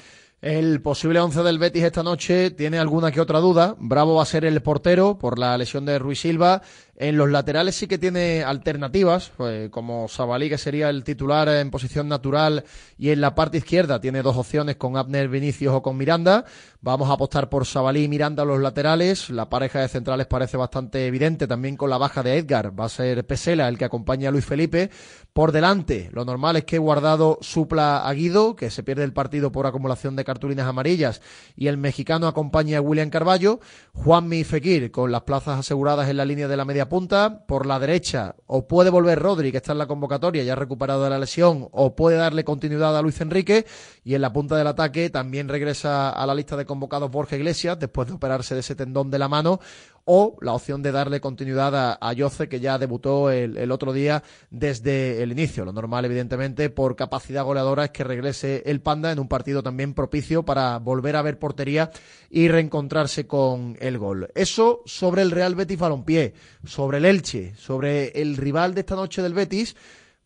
El posible once del Betis esta noche tiene alguna que otra duda. Bravo va a ser el portero por la lesión de Ruiz Silva. En los laterales sí que tiene alternativas, pues, como Sabalí, que sería el titular en posición natural, y en la parte izquierda tiene dos opciones con Abner Vinicius o con Miranda. Vamos a apostar por Sabalí y Miranda los laterales. La pareja de centrales parece bastante evidente, también con la baja de Edgar. Va a ser Pesela el que acompaña a Luis Felipe. Por delante, lo normal es que Guardado supla a Guido, que se pierde el partido por acumulación de cartulinas amarillas, y el mexicano acompaña a William Carballo. Juanmi Fekir con las plazas aseguradas en la línea de la media punta. Por la derecha, o puede volver Rodri, que está en la convocatoria, ya recuperado de la lesión, o puede darle continuidad a Luis Enrique. Y en la punta del ataque también regresa a la lista de convocados Borja Iglesias, después de operarse de ese tendón de la mano. O la opción de darle continuidad a, a Yoce, que ya debutó el, el, otro día desde el inicio. Lo normal, evidentemente, por capacidad goleadora es que regrese el Panda en un partido también propicio para volver a ver portería y reencontrarse con el gol. Eso sobre el Real Betis Balompié, sobre el Elche, sobre el rival de esta noche del Betis.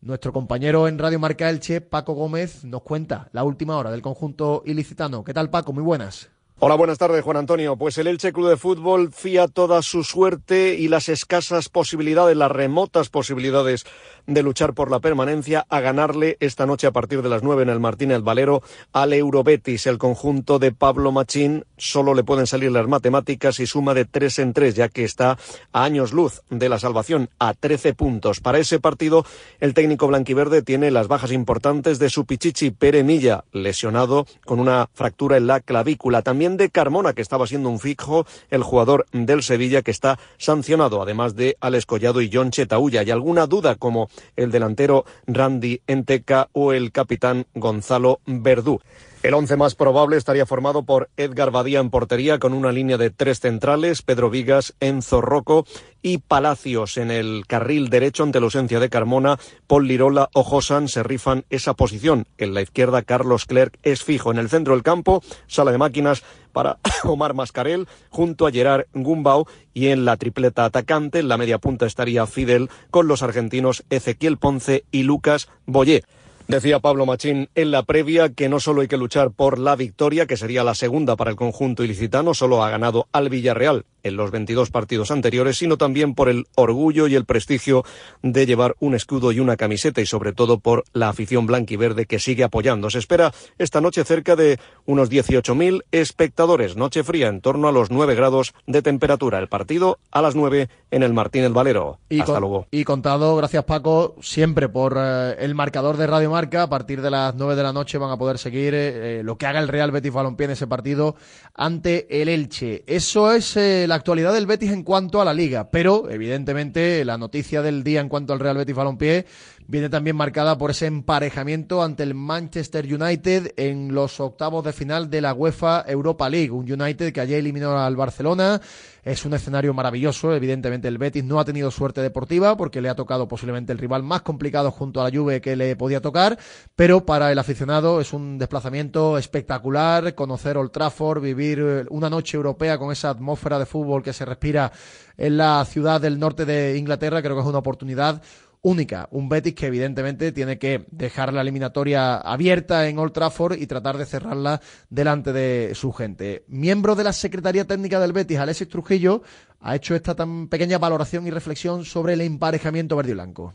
Nuestro compañero en Radio Marca Elche, Paco Gómez, nos cuenta la última hora del conjunto ilicitano. ¿Qué tal, Paco? Muy buenas. Hola, buenas tardes, Juan Antonio. Pues el Elche Club de Fútbol fía toda su suerte y las escasas posibilidades, las remotas posibilidades de luchar por la permanencia a ganarle esta noche a partir de las nueve en el Martínez Valero al Eurobetis. El conjunto de Pablo Machín solo le pueden salir las matemáticas y suma de tres en tres, ya que está a años luz de la salvación, a trece puntos. Para ese partido, el técnico blanquiverde tiene las bajas importantes de su pichichi Pere Milla, lesionado con una fractura en la clavícula. También de Carmona, que estaba siendo un fijo, el jugador del Sevilla que está sancionado, además de Alex Collado y John Chetaulla. Y alguna duda como el delantero Randy Enteca o el capitán Gonzalo Verdú. El once más probable estaría formado por Edgar Badía en portería con una línea de tres centrales, Pedro Vigas, Enzo Rocco y Palacios en el carril derecho ante la ausencia de Carmona, Paul Lirola o Josan se rifan esa posición. En la izquierda Carlos Clerc es fijo. En el centro del campo, sala de máquinas para Omar Mascarel junto a Gerard Gumbau y en la tripleta atacante, en la media punta estaría Fidel con los argentinos Ezequiel Ponce y Lucas Boyé. Decía Pablo Machín en la previa que no solo hay que luchar por la victoria, que sería la segunda para el conjunto ilicitano, solo ha ganado al Villarreal en los 22 partidos anteriores, sino también por el orgullo y el prestigio de llevar un escudo y una camiseta y sobre todo por la afición blanquiverde que sigue apoyando. Se espera esta noche cerca de unos 18.000 espectadores, noche fría en torno a los 9 grados de temperatura. El partido a las 9 en el Martínez Valero. Y Hasta con, luego. Y contado, gracias Paco, siempre por eh, el marcador de Radio Marca. A partir de las 9 de la noche van a poder seguir eh, lo que haga el Real Betis Balompié en ese partido ante el Elche. Eso es eh, la actualidad del Betis en cuanto a la liga, pero evidentemente la noticia del día en cuanto al Real Betis Balompié viene también marcada por ese emparejamiento ante el Manchester United en los octavos de final de la UEFA Europa League. Un United que ayer eliminó al Barcelona. Es un escenario maravilloso. Evidentemente el Betis no ha tenido suerte deportiva porque le ha tocado posiblemente el rival más complicado junto a la Juve que le podía tocar. Pero para el aficionado es un desplazamiento espectacular. Conocer Old Trafford, vivir una noche europea con esa atmósfera de fútbol que se respira en la ciudad del norte de Inglaterra. Creo que es una oportunidad única. Un Betis que evidentemente tiene que dejar la eliminatoria abierta en Old Trafford y tratar de cerrarla delante de su gente. Miembro de la Secretaría Técnica del Betis, Alexis Trujillo, ha hecho esta tan pequeña valoración y reflexión sobre el emparejamiento verde y blanco.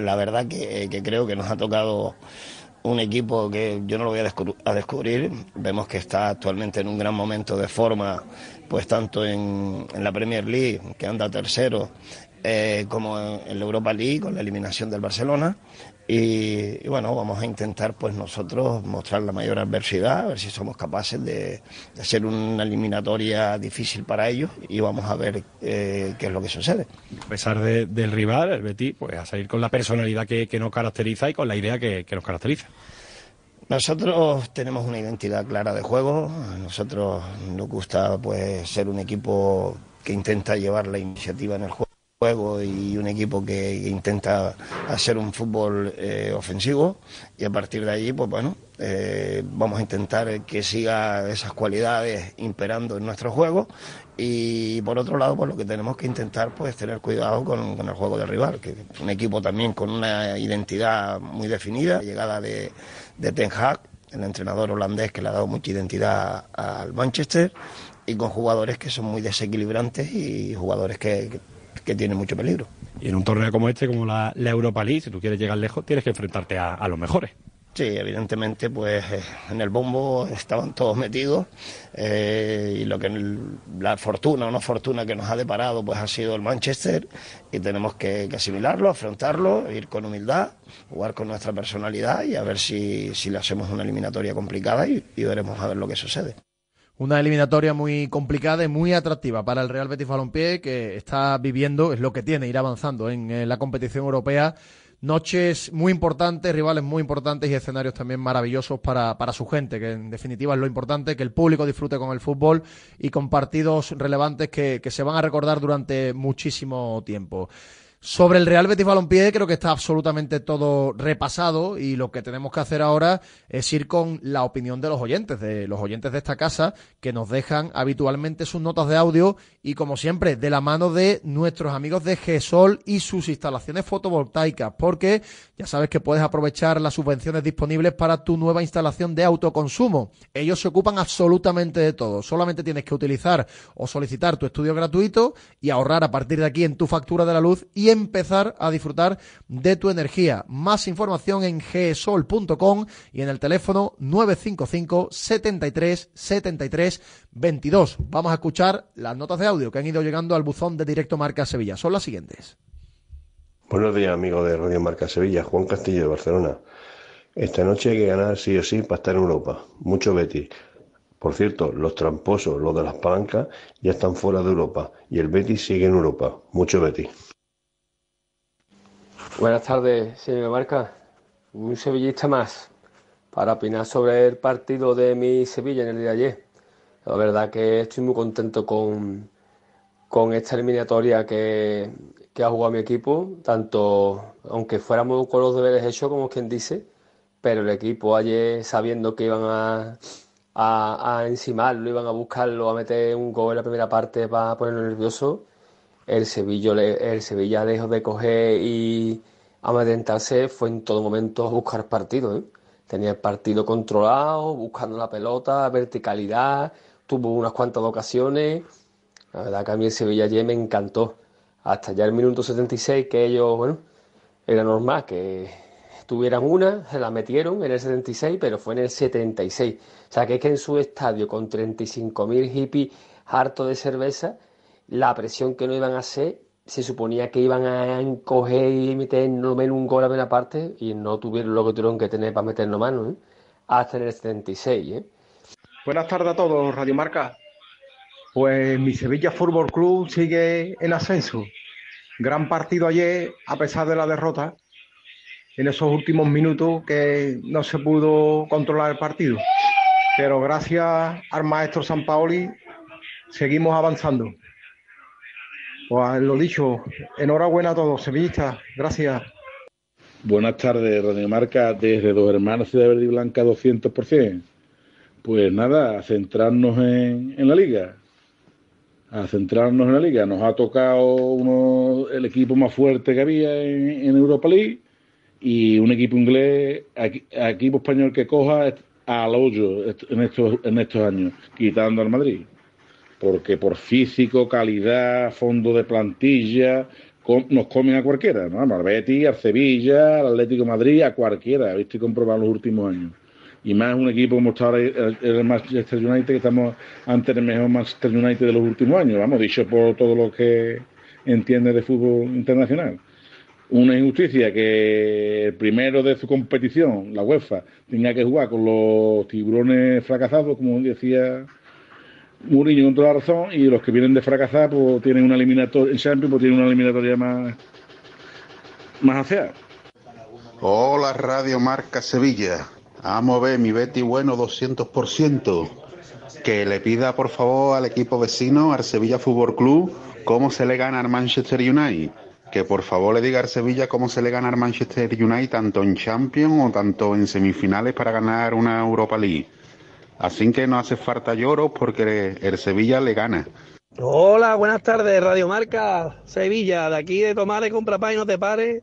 La verdad que, creo que nos ha tocado un equipo que yo no lo voy a descubrir. Vemos que está actualmente en un gran momento de forma, pues tanto en, en la Premier League, que anda tercero, eh, como en la Europa League con la eliminación del Barcelona. Y, y, bueno, vamos a intentar pues nosotros mostrar la mayor adversidad, a ver si somos capaces de, de hacer una eliminatoria difícil para ellos y vamos a ver eh, qué es lo que sucede. A pesar de, del rival, el Betis, pues a salir con la personalidad que, que nos caracteriza y con la idea que, que nos caracteriza. Nosotros tenemos una identidad clara de juego, a nosotros nos gusta pues ser un equipo que intenta llevar la iniciativa en el juego juego y un equipo que intenta hacer un fútbol eh, ofensivo. Y a partir de allí pues bueno eh, vamos a intentar que siga esas cualidades imperando en nuestro juego. Y por otro lado pues lo que tenemos que intentar pues tener cuidado con, el juego del rival que un equipo también con una identidad muy definida llegada de, de Ten Hag el entrenador holandés que le ha dado mucha identidad al Manchester y con jugadores que son muy desequilibrantes y jugadores que que tiene mucho peligro. Y en un torneo como este, como la, la, Europa League, si tú quieres llegar lejos, tienes que enfrentarte a, a los mejores. Sí, evidentemente, pues eh, en el bombo estaban todos metidos eh, y lo que la fortuna o no fortuna que nos ha deparado, pues ha sido el Manchester y tenemos que, que asimilarlo, afrontarlo, ir con humildad, jugar con nuestra personalidad y a ver si, si le hacemos una eliminatoria complicada y, y veremos a ver lo que sucede. Una eliminatoria muy complicada y muy atractiva para el Real Betis Balompié que está viviendo, es lo que tiene, ir avanzando en, en la competición europea noches muy importantes, rivales muy importantes y escenarios también maravillosos para, para su gente, que en definitiva es lo importante, que el público disfrute con el fútbol y con partidos relevantes que, que se van a recordar durante muchísimo tiempo. Sobre el Real Betis Balompié creo que está absolutamente todo repasado y lo que tenemos que hacer ahora es ir con la opinión de los oyentes, de los oyentes de esta casa que nos dejan habitualmente sus notas de audio y como siempre de la mano de nuestros amigos de GESOL y sus instalaciones fotovoltaicas porque ya sabes que puedes aprovechar las subvenciones disponibles para tu nueva instalación de autoconsumo. Ellos se ocupan absolutamente de todo, solamente tienes que utilizar o solicitar tu estudio gratuito y ahorrar a partir de aquí en tu factura de la luz y empezar a disfrutar de tu energía. Más información en gsol.com y en el teléfono 955 73 73 22. Vamos a escuchar las notas de audio que han ido llegando al buzón de Directo Marca Sevilla. Son las siguientes. Buenos días, amigos de Radio Marca Sevilla. Juan Castillo de Barcelona. Esta noche hay que ganar sí o sí para estar en Europa. Mucho Betis. Por cierto, los tramposos, los de las palancas, ya están fuera de Europa y el Betis sigue en Europa. Mucho Betis. Buenas tardes, señor Marca. Un sevillista más para opinar sobre el partido de mi Sevilla en el día de ayer. La verdad que estoy muy contento con, con esta eliminatoria que, que ha jugado mi equipo, tanto aunque fuéramos con los deberes hechos, como quien dice, pero el equipo ayer sabiendo que iban a, a, a encimarlo, iban a buscarlo, a meter un gol en la primera parte para ponerlo nervioso, el Sevilla, el Sevilla dejó de coger y amedrentarse fue en todo momento a buscar partido. ¿eh? Tenía el partido controlado, buscando la pelota, verticalidad, tuvo unas cuantas ocasiones. La verdad que a mí el Sevilla ayer me encantó. Hasta ya el minuto 76 que ellos, bueno, era normal que tuvieran una, se la metieron en el 76, pero fue en el 76. O sea que es que en su estadio con 35.000 hippies hartos de cerveza, la presión que no iban a hacer, se suponía que iban a encoger y meter no menos un gol a buena parte y no tuvieron lo que tuvieron que tener para meternos mano, ¿eh? hasta en el 76. ¿eh? Buenas tardes a todos, Radio Marca. Pues mi Sevilla Fútbol Club sigue en ascenso. Gran partido ayer, a pesar de la derrota, en esos últimos minutos que no se pudo controlar el partido. Pero gracias al maestro San Paoli seguimos avanzando. Pues lo dicho, enhorabuena a todos, sevillistas, gracias. Buenas tardes, Radio Marca, desde Dos Hermanos Ciudad Verde y Blanca 200%. Pues nada, a centrarnos en, en la liga. A centrarnos en la liga. Nos ha tocado uno, el equipo más fuerte que había en, Europa League y un equipo inglés, equi- equipo español que coja al hoyo en estos, en estos años, quitando al Madrid porque por físico, calidad, fondo de plantilla, nos comen a cualquiera, ¿no? Al Betis, al Sevilla, al Atlético Madrid, a cualquiera, viste comprobado en los últimos años. Y más un equipo como está ahora el, el Manchester United, que estamos ante el mejor Manchester United de los últimos años, vamos, dicho por todo lo que entiende de fútbol internacional. Una injusticia que el primero de su competición, la UEFA, tenga que jugar con los tiburones fracasados, como decía Mourinho con toda la razón y los que vienen de fracasar pues tienen una eliminatoria, el Champions pues tienen una eliminatoria más más aseada. Hola Radio Marca Sevilla. Vamos a ver mi Betty bueno 200%. Que le pida por favor al equipo vecino, al Sevilla Fútbol Club, cómo se le gana al Manchester United. Que por favor le diga al Sevilla cómo se le gana al Manchester United tanto en Champions o tanto en semifinales para ganar una Europa League. Así que no hace falta lloros porque el Sevilla le gana. Hola, buenas tardes, Radio Marca Sevilla, de aquí de Tomares, compra pan y no te pares.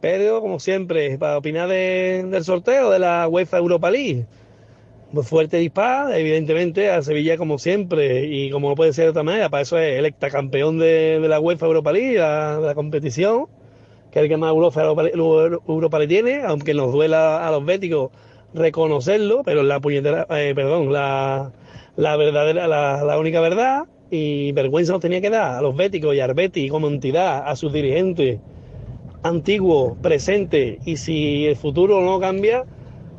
Pedro, como siempre, para opinar de- del sorteo de la UEFA Europa League. Fuerte disparo, evidentemente, a Sevilla como siempre, y como puede ser de otra manera, para eso es el campeón de, la UEFA Europa League, la- de la competición, que es el que más Europa, Europa League tiene, aunque nos duela a los béticos reconocerlo, pero la puñetera, eh, perdón, la, la verdadera, la, la única verdad, y vergüenza nos tenía que dar a los béticos y Arbeti como entidad, a sus dirigentes antiguos, presentes, y si el futuro no cambia,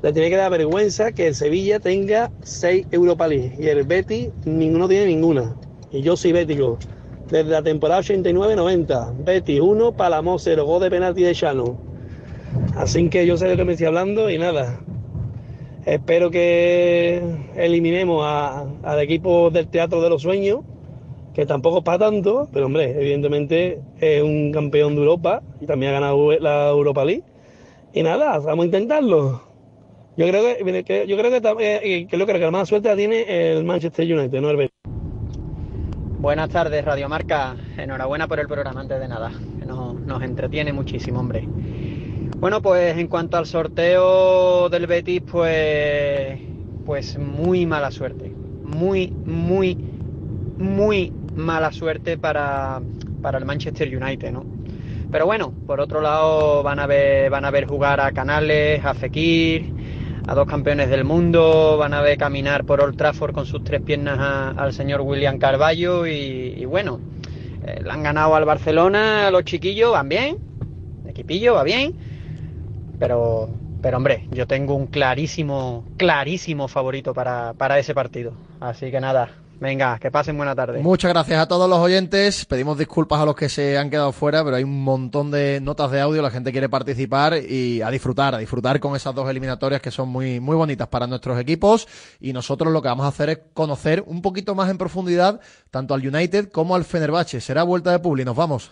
le tiene que dar vergüenza que el Sevilla tenga seis Europa League y el Betis ninguno tiene ninguna. Y yo soy bético. Desde la temporada 89-90, Betis 1, Palamos 0, gol de penalti de Chano. Así que yo sé de qué me estoy hablando y nada. Espero que eliminemos al equipo del Teatro de los Sueños, que tampoco es para tanto, pero hombre, evidentemente es un campeón de Europa y también ha ganado la Europa League. Y nada, vamos a intentarlo. Yo creo que, yo creo que, que, lo que la más suerte la tiene el Manchester United, no el Betis. Buenas tardes, Radio Marca. Enhorabuena por el programa, antes de nada. Que nos entretiene muchísimo, hombre. Bueno, pues en cuanto al sorteo del Betis, pues, pues muy mala suerte. Muy, muy, muy mala suerte para, para el Manchester United, ¿no? Pero bueno, por otro lado van a ver, van a ver jugar a Canales, a Fekir, a dos campeones del mundo, van a ver caminar por Old Trafford con sus tres piernas al señor William Carballo y, bueno, eh, le han ganado al Barcelona, a los chiquillos, van bien, el equipillo va bien, pero, pero hombre, yo tengo un clarísimo, clarísimo favorito para, para ese partido. Así que nada, Venga, que pasen buena tarde. Muchas gracias a todos los oyentes. Pedimos disculpas a los que se han quedado fuera, pero hay un montón de notas de audio. La gente quiere participar y a disfrutar, a disfrutar con esas dos eliminatorias que son muy, muy bonitas para nuestros equipos. Y nosotros lo que vamos a hacer es conocer un poquito más en profundidad tanto al United como al Fenerbahce. Será vuelta de Publi. Nos vamos.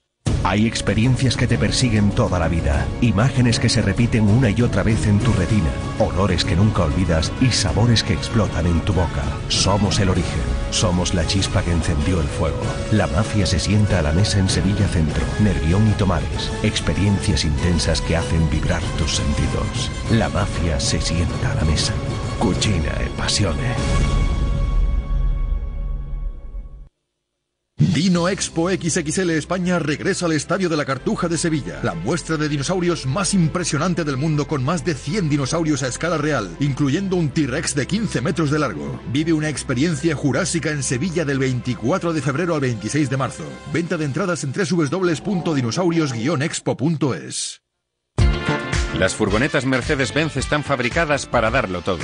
Hay experiencias que te persiguen toda la vida, imágenes que se repiten una y otra vez en tu retina, olores que nunca olvidas y sabores que explotan en tu boca. Somos el origen, somos la chispa que encendió el fuego. La mafia se sienta a la mesa en Sevilla Centro, Nervión y Tomares, experiencias intensas que hacen vibrar tus sentidos. La mafia se sienta a la mesa. Cucina e passione. Dino Expo XXL España regresa al Estadio de la Cartuja de Sevilla, la muestra de dinosaurios más impresionante del mundo con más de 100 dinosaurios a escala real, incluyendo un T-Rex de 15 metros de largo. Vive una experiencia jurásica en Sevilla del 24 de febrero al 26 de marzo. Venta de entradas en www.dinosaurios-expo.es. Las furgonetas Mercedes-Benz están fabricadas para darlo todo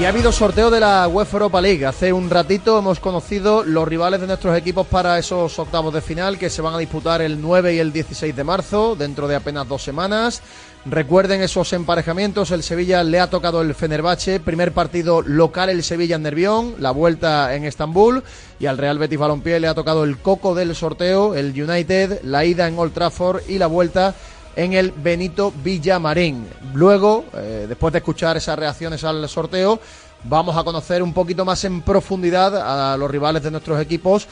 Y ha habido sorteo de la UEFA Europa League. Hace un ratito hemos conocido los rivales de nuestros equipos para esos octavos de final que se van a disputar el 9 y el 16 de marzo, dentro de apenas dos semanas. Recuerden esos emparejamientos. El Sevilla le ha tocado el Fenerbahce. Primer partido local el Sevilla en Nervión. La vuelta en Estambul. Y al Real Betis Balompié le ha tocado el coco del sorteo. El United. La ida en Old Trafford. Y la vuelta en el Benito Villamarín. Luego, eh, después de escuchar esas reacciones al sorteo, vamos a conocer un poquito más en profundidad a los rivales de nuestros equipos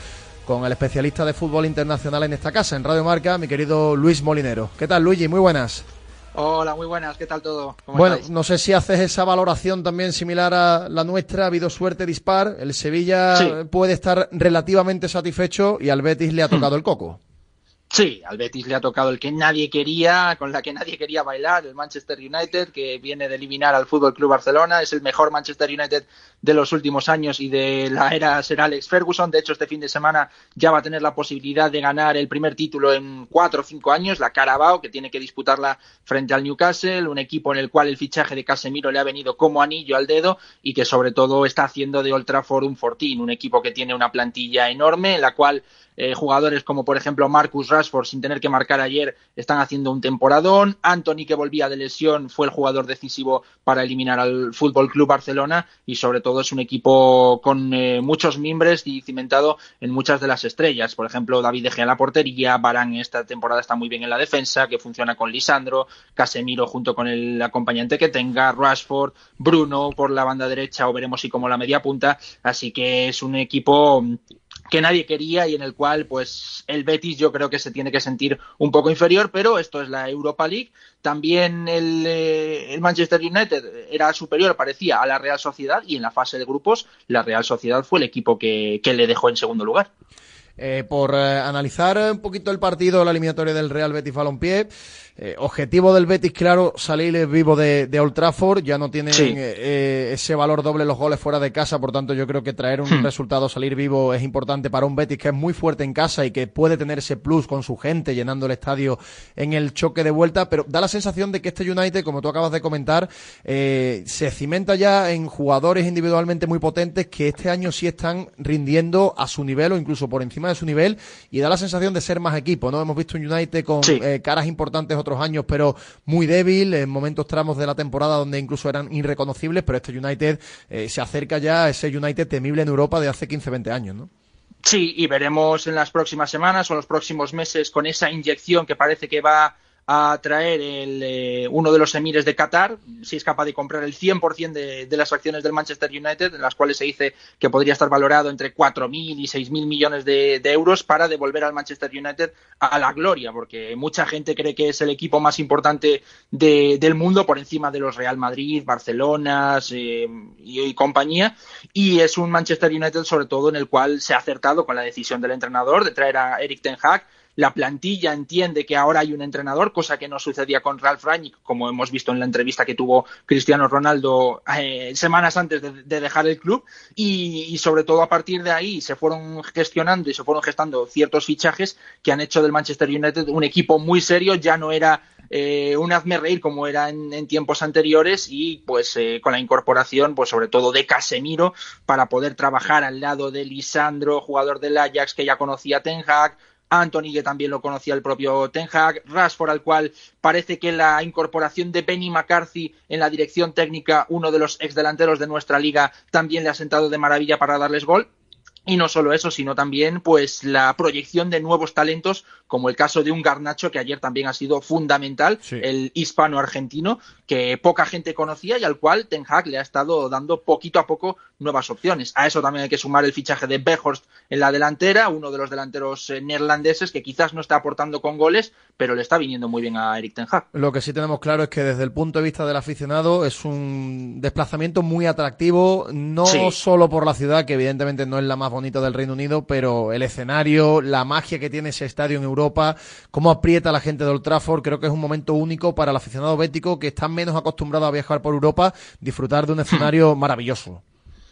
con el especialista de fútbol internacional en esta casa, en Radio Marca, mi querido Luis Molinero. ¿Qué tal, Luigi? Muy buenas. Hola, muy buenas, ¿qué tal todo? bueno, no sé si haces esa valoración también similar a la nuestra, ha habido suerte dispar, el Sevilla puede estar relativamente satisfecho y al Betis le ha tocado el coco. Sí, al Betis le ha tocado el que nadie quería, con la que nadie quería bailar, el Manchester United, que viene de eliminar al Fútbol Club Barcelona, es el mejor Manchester United de los últimos años y de la era ser Alex Ferguson. De hecho, este fin de semana ya va a tener la posibilidad de ganar el primer título en cuatro o cinco años, la Carabao, que tiene que disputarla frente al Newcastle, un equipo en el cual el fichaje de Casemiro le ha venido como anillo al dedo y que sobre todo está haciendo de Old Trafford un fortín, un equipo que tiene una plantilla enorme, en la cual eh, jugadores como por ejemplo Marcus Rashford sin tener que marcar ayer están haciendo un temporadón. Anthony que volvía de lesión fue el jugador decisivo para eliminar al Fútbol Club Barcelona y sobre todo es un equipo con eh, muchos mimbres y cimentado en muchas de las estrellas. Por ejemplo, David De Gea en la portería, Barán esta temporada está muy bien en la defensa, que funciona con Lisandro, Casemiro junto con el acompañante que tenga, Rashford, Bruno por la banda derecha o veremos si como la media punta. Así que es un equipo que nadie quería y en el cual pues el Betis yo creo que se tiene que sentir un poco inferior, pero esto es la Europa League. También el, eh, el, Manchester United era superior, parecía, a la Real Sociedad y en la fase de grupos la Real Sociedad fue el equipo que, que le dejó en segundo lugar. Eh, por eh, analizar un poquito el partido, la eliminatoria del Real Betis Balompié, eh, objetivo del Betis, claro, salir vivo de, de Old Trafford. Ya no tienen eh, ese valor doble los goles fuera de casa. Por tanto, yo creo que traer un hmm. resultado, salir vivo, es importante para un Betis que es muy fuerte en casa y que puede tener ese plus con su gente llenando el estadio en el choque de vuelta. Pero da la sensación de que este United, como tú acabas de comentar, eh, se cimenta ya en jugadores individualmente muy potentes que este año sí están rindiendo a su nivel o incluso por encima de su nivel. Y da la sensación de ser más equipo. ¿no? Hemos visto un United con caras importantes otros años, pero muy débil, en momentos tramos de la temporada donde incluso eran irreconocibles, pero este United eh, se acerca ya a ese United temible en Europa de hace 15-20 años, ¿no? Sí, y veremos en las próximas semanas o los próximos meses con esa inyección que parece que va a traer el, eh, uno de los emires de Qatar, si es capaz de comprar el 100% de, de las acciones del Manchester United, en las cuales se dice que podría estar valorado entre 4.000 y 6.000 millones de, euros para devolver al Manchester United a la gloria, porque mucha gente cree que es el equipo más importante de, del mundo por encima de los Real Madrid, Barcelona eh, y, y compañía, y es un Manchester United sobre todo en el cual se ha acertado con la decisión del entrenador de traer a Eric Ten Hag, la plantilla entiende que ahora hay un entrenador, cosa que no sucedía con Ralf Rangnick, como hemos visto en la entrevista que tuvo Cristiano Ronaldo eh, semanas antes de, de, dejar el club, y, sobre todo a partir de ahí se fueron gestionando y se fueron gestando ciertos fichajes que han hecho del Manchester United un equipo muy serio, ya no era eh, un hazme reír como era en, en tiempos anteriores y pues eh, con la incorporación pues sobre todo de Casemiro para poder trabajar al lado de Lisandro, jugador del Ajax que ya conocía Ten Hag, Anthony, que también lo conocía el propio Ten Hag, Rashford, al cual parece que la incorporación de Benny McCarthy en la dirección técnica, uno de los exdelanteros de nuestra liga, también le ha sentado de maravilla para darles gol. Y no solo eso, sino también pues la proyección de nuevos talentos, como el caso de un Garnacho que ayer también ha sido fundamental, sí. el hispano-argentino, que poca gente conocía y al cual Ten Hag le ha estado dando poquito a poco nuevas opciones. A eso también hay que sumar el fichaje de Behorst en la delantera, uno de los delanteros eh, neerlandeses que quizás no está aportando con goles, pero le está viniendo muy bien a Eric Ten Hag. Lo que sí tenemos claro es que desde el punto de vista del aficionado es un desplazamiento muy atractivo, no sí. solo por la ciudad, que evidentemente no es la más bonita del Reino Unido, pero el escenario, la magia que tiene ese estadio en Europa, cómo aprieta la gente de Old Trafford, creo que es un momento único para el aficionado bético que está menos acostumbrado a viajar por Europa, disfrutar de un escenario maravilloso.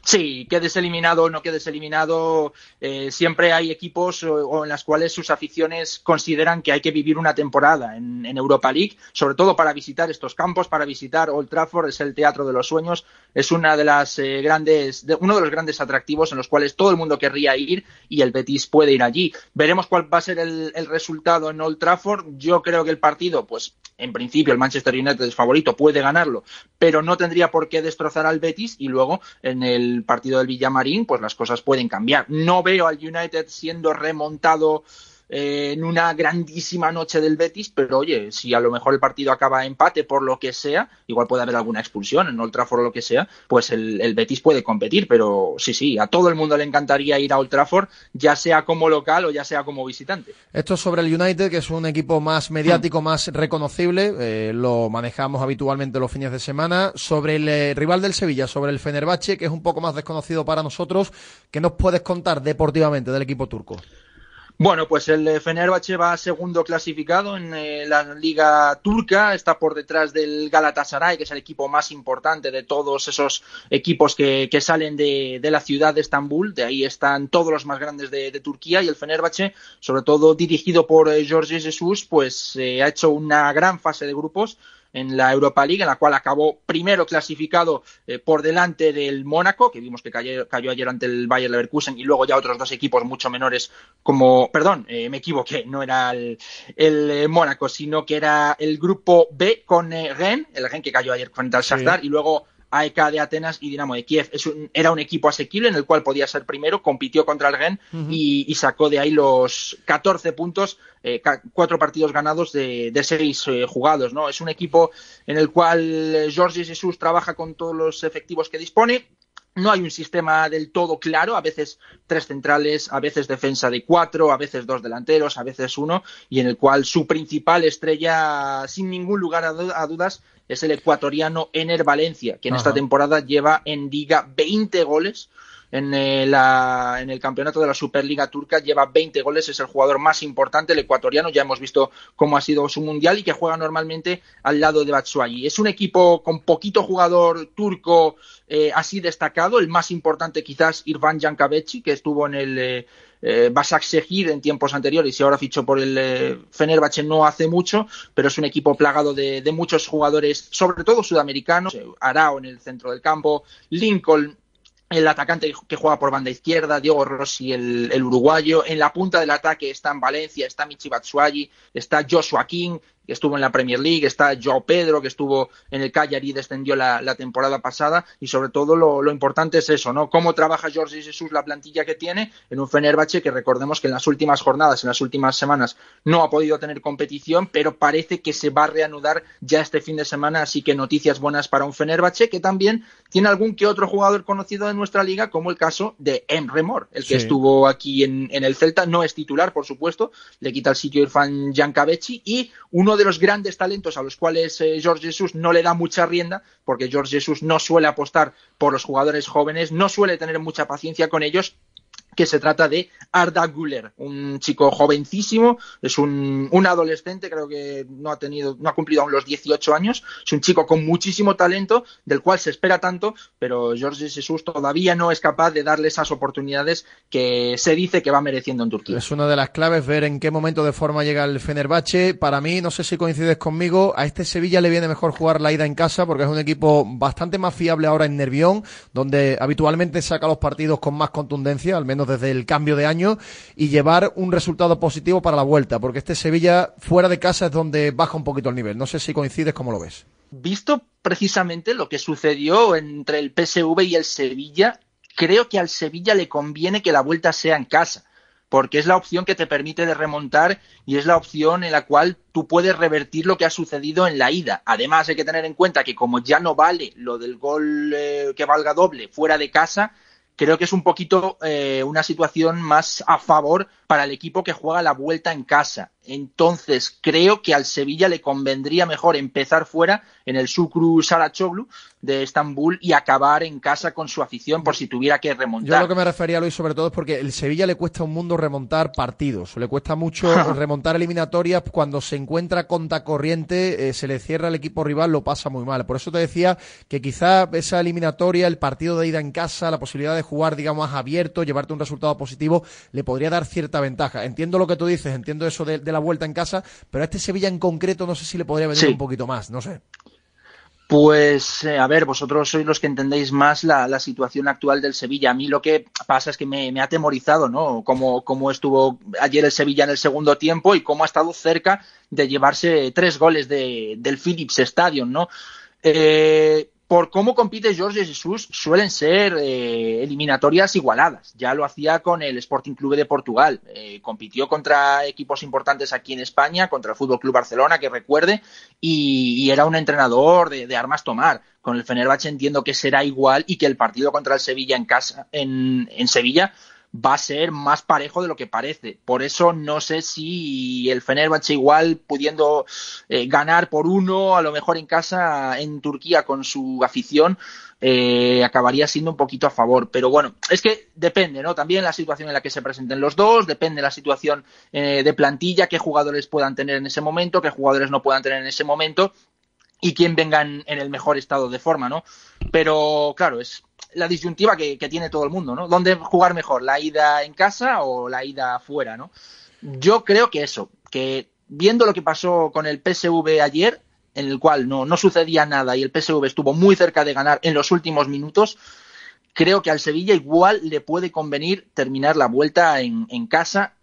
Sí, quedes eliminado o no quedes eliminado, eh, siempre hay equipos o, en las cuales sus aficiones consideran que hay que vivir una temporada en, en, Europa League, sobre todo para visitar estos campos, para visitar Old Trafford, es el teatro de los sueños, es una de las eh, grandes, de, uno de los grandes atractivos en los cuales todo el mundo querría ir y el Betis puede ir allí. Veremos cuál va a ser el, el resultado en Old Trafford. Yo creo que el partido, pues en principio el Manchester United es favorito, puede ganarlo, pero no tendría por qué destrozar al Betis y luego en el partido del Villamarín, pues las cosas pueden cambiar. No veo al United siendo remontado eh, en una grandísima noche del Betis, pero oye, si a lo mejor el partido acaba empate por lo que sea, igual puede haber alguna expulsión en Old Trafford o lo que sea, pues el, el, Betis puede competir, pero sí, sí, a todo el mundo le encantaría ir a Old Trafford, ya sea como local o ya sea como visitante. Esto sobre el United, que es un equipo más mediático, mm. más reconocible, eh, lo manejamos habitualmente los fines de semana. Sobre el eh, rival del Sevilla, sobre el Fenerbahce, que es un poco más desconocido para nosotros, ¿qué nos puedes contar deportivamente del equipo turco? Bueno, pues el Fenerbahce va segundo clasificado en eh, la liga turca, está por detrás del Galatasaray, que es el equipo más importante de todos esos equipos que, que salen de, de, la ciudad de Estambul, de ahí están todos los más grandes de, de Turquía. Y el Fenerbahce, sobre todo dirigido por eh, Jorge Jesus, pues eh, ha hecho una gran fase de grupos, en la Europa League, en la cual acabó primero clasificado eh, por delante del Mónaco, que vimos que cayó, cayó, ayer ante el Bayer Leverkusen, y luego ya otros dos equipos mucho menores como, perdón, eh, me equivoqué, no era el, el eh, Mónaco, sino que era el grupo B con Rennes, el Rennes que cayó ayer frente al Shakhtar, sí. y luego AEK de Atenas y Dinamo de Kiev. Es un, era un equipo asequible en el cual podía ser primero, compitió contra el uh -huh. y, y, sacó de ahí los 14 puntos, eh, cuatro partidos ganados de, de seis eh, jugados. ¿no? Es un equipo en el cual Jorge Jesús trabaja con todos los efectivos que dispone. No hay un sistema del todo claro, a veces tres centrales, a veces defensa de cuatro, a veces dos delanteros, a veces uno, y en el cual su principal estrella, sin ningún lugar a dudas, es el ecuatoriano Ener Valencia, que en Ajá. esta temporada lleva en Liga 20 goles. En, eh, la, en, el campeonato de la Superliga Turca lleva 20 goles, es el jugador más importante, el ecuatoriano, ya hemos visto cómo ha sido su mundial y que juega normalmente al lado de Batshuayi. Es un equipo con poquito jugador turco eh, así destacado, el más importante quizás Irfan Jankaveci, que estuvo en el eh, eh, Basak Shehir en tiempos anteriores y ahora fichó por el eh, Fenerbahce no hace mucho, pero es un equipo plagado de, de muchos jugadores, sobre todo sudamericanos, Arao en el centro del campo, Lincoln el atacante que juega por banda izquierda, Diego Rossi, el, el, uruguayo. En la punta del ataque está en Valencia, está Michi Batshuayi, está Joshua King, que estuvo en la Premier League, está Joao Pedro, que estuvo en el Cagliari y descendió la, la temporada pasada, y sobre todo lo, lo, importante es eso, ¿no? Cómo trabaja Jorge Jesús la plantilla que tiene en un Fenerbahce que recordemos que en las últimas jornadas, en las últimas semanas, no ha podido tener competición, pero parece que se va a reanudar ya este fin de semana, así que noticias buenas para un Fenerbahce que también tiene algún que otro jugador conocido de nuestra liga, como el caso de Emre Mor, el que sí. estuvo aquí en, en, el Celta, no es titular, por supuesto, le quita el sitio Irfan Jankavechi, y uno de los grandes talentos a los cuales eh, George Jesus no le da mucha rienda, porque George Jesus no suele apostar por los jugadores jóvenes, no suele tener mucha paciencia con ellos que se trata de Arda Güler, un chico jovencísimo, es un, un, adolescente, creo que no ha tenido, no ha cumplido aún los 18 años, es un chico con muchísimo talento, del cual se espera tanto, pero Jorge Jesús todavía no es capaz de darle esas oportunidades que se dice que va mereciendo en Turquía. Es una de las claves ver en qué momento de forma llega el Fenerbahce. Para mí, no sé si coincides conmigo, a este Sevilla le viene mejor jugar la ida en casa porque es un equipo bastante más fiable ahora en Nervión, donde habitualmente saca los partidos con más contundencia, al menos desde el cambio de año y llevar un resultado positivo para la vuelta, porque este Sevilla fuera de casa es donde baja un poquito el nivel. No sé si coincides, ¿cómo lo ves? Visto precisamente lo que sucedió entre el PSV y el Sevilla, creo que al Sevilla le conviene que la vuelta sea en casa, porque es la opción que te permite de remontar y es la opción en la cual tú puedes revertir lo que ha sucedido en la ida. Además, hay que tener en cuenta que como ya no vale lo del gol eh, que valga doble fuera de casa, creo que es un poquito eh, una situación más a favor para el equipo que juega la vuelta en casa. Entonces, creo que al Sevilla le convendría mejor empezar fuera en el Sukru Sarachoglu de Estambul y acabar en casa con su afición por si tuviera que remontar. Yo lo que me refería, Luis, sobre todo es porque el Sevilla le cuesta un mundo remontar partidos, le cuesta mucho remontar eliminatorias cuando se encuentra contra corriente, eh, se le cierra el equipo rival, lo pasa muy mal. Por eso te decía que quizá esa eliminatoria, el partido de ida en casa, la posibilidad de jugar, digamos, abierto, llevarte un resultado positivo, le podría dar cierta ventaja. Entiendo lo que tú dices, entiendo eso de, de la vuelta en casa, pero a este Sevilla en concreto no sé si le podría venir sí. un poquito más, no sé. Pues, eh, a ver, vosotros sois los que entendéis más la, la, situación actual del Sevilla. A mí lo que pasa es que me, me ha atemorizado, ¿no? Cómo, cómo estuvo ayer el Sevilla en el segundo tiempo y cómo ha estado cerca de llevarse tres goles de, del Philips Stadium, ¿no? Eh, por cómo compite Jorge Jesús, suelen ser eh, eliminatorias igualadas. Ya lo hacía con el Sporting Club de Portugal. Eh, compitió contra equipos importantes aquí en España, contra el Fútbol Club Barcelona, que recuerde, y, era un entrenador de, armas tomar. Con el Fenerbahce entiendo que será igual y que el partido contra el Sevilla en casa, en Sevilla, va a ser más parejo de lo que parece. Por eso no sé si el Fenerbahce igual pudiendo eh, ganar por uno, a lo mejor en casa en Turquía con su afición, eh, acabaría siendo un poquito a favor. Pero bueno, es que depende, ¿no? También la situación en la que se presenten los dos, depende la situación eh, de plantilla, qué jugadores puedan tener en ese momento, qué jugadores no puedan tener en ese momento y quién venga en, en el mejor estado de forma, ¿no? Pero claro, es la disyuntiva que, tiene todo el mundo, ¿no? ¿Dónde jugar mejor, la ida en casa o la ida afuera, ¿no? Yo creo que eso, que viendo lo que pasó con el PSV ayer, en el cual no, no sucedía nada y el PSV estuvo muy cerca de ganar en los últimos minutos, creo que al Sevilla igual le puede convenir terminar la vuelta en, en casa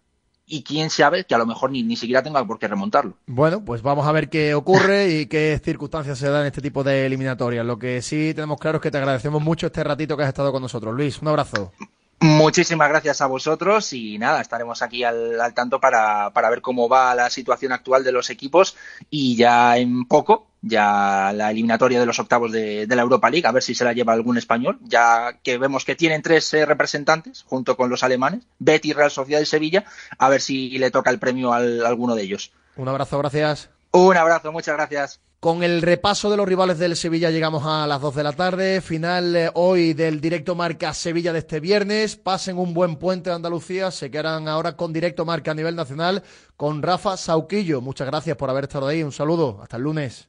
y quién sabe que a lo mejor ni, ni siquiera tenga por qué remontarlo. Bueno, pues vamos a ver qué ocurre y qué circunstancias se dan en este tipo de eliminatorias. Lo que sí tenemos claro es que te agradecemos mucho este ratito que has estado con nosotros. Luis, un abrazo. Muchísimas gracias a vosotros y nada, estaremos aquí al, al tanto para, para, ver cómo va la situación actual de los equipos y ya en poco, ya la eliminatoria de los octavos de, de la Europa League, a ver si se la lleva algún español, ya que vemos que tienen tres eh, representantes junto con los alemanes, Betty, Real Sociedad y Sevilla, a ver si le toca el premio al, a alguno de ellos. Un abrazo, gracias. Un abrazo, muchas gracias. Con el repaso de los rivales del Sevilla llegamos a las 2 de la tarde. Final eh, hoy del directo marca Sevilla de este viernes. Pasen un buen puente de Andalucía. Se quedan ahora con directo marca a nivel nacional con Rafa Sauquillo. Muchas gracias por haber estado ahí. Un saludo. Hasta el lunes.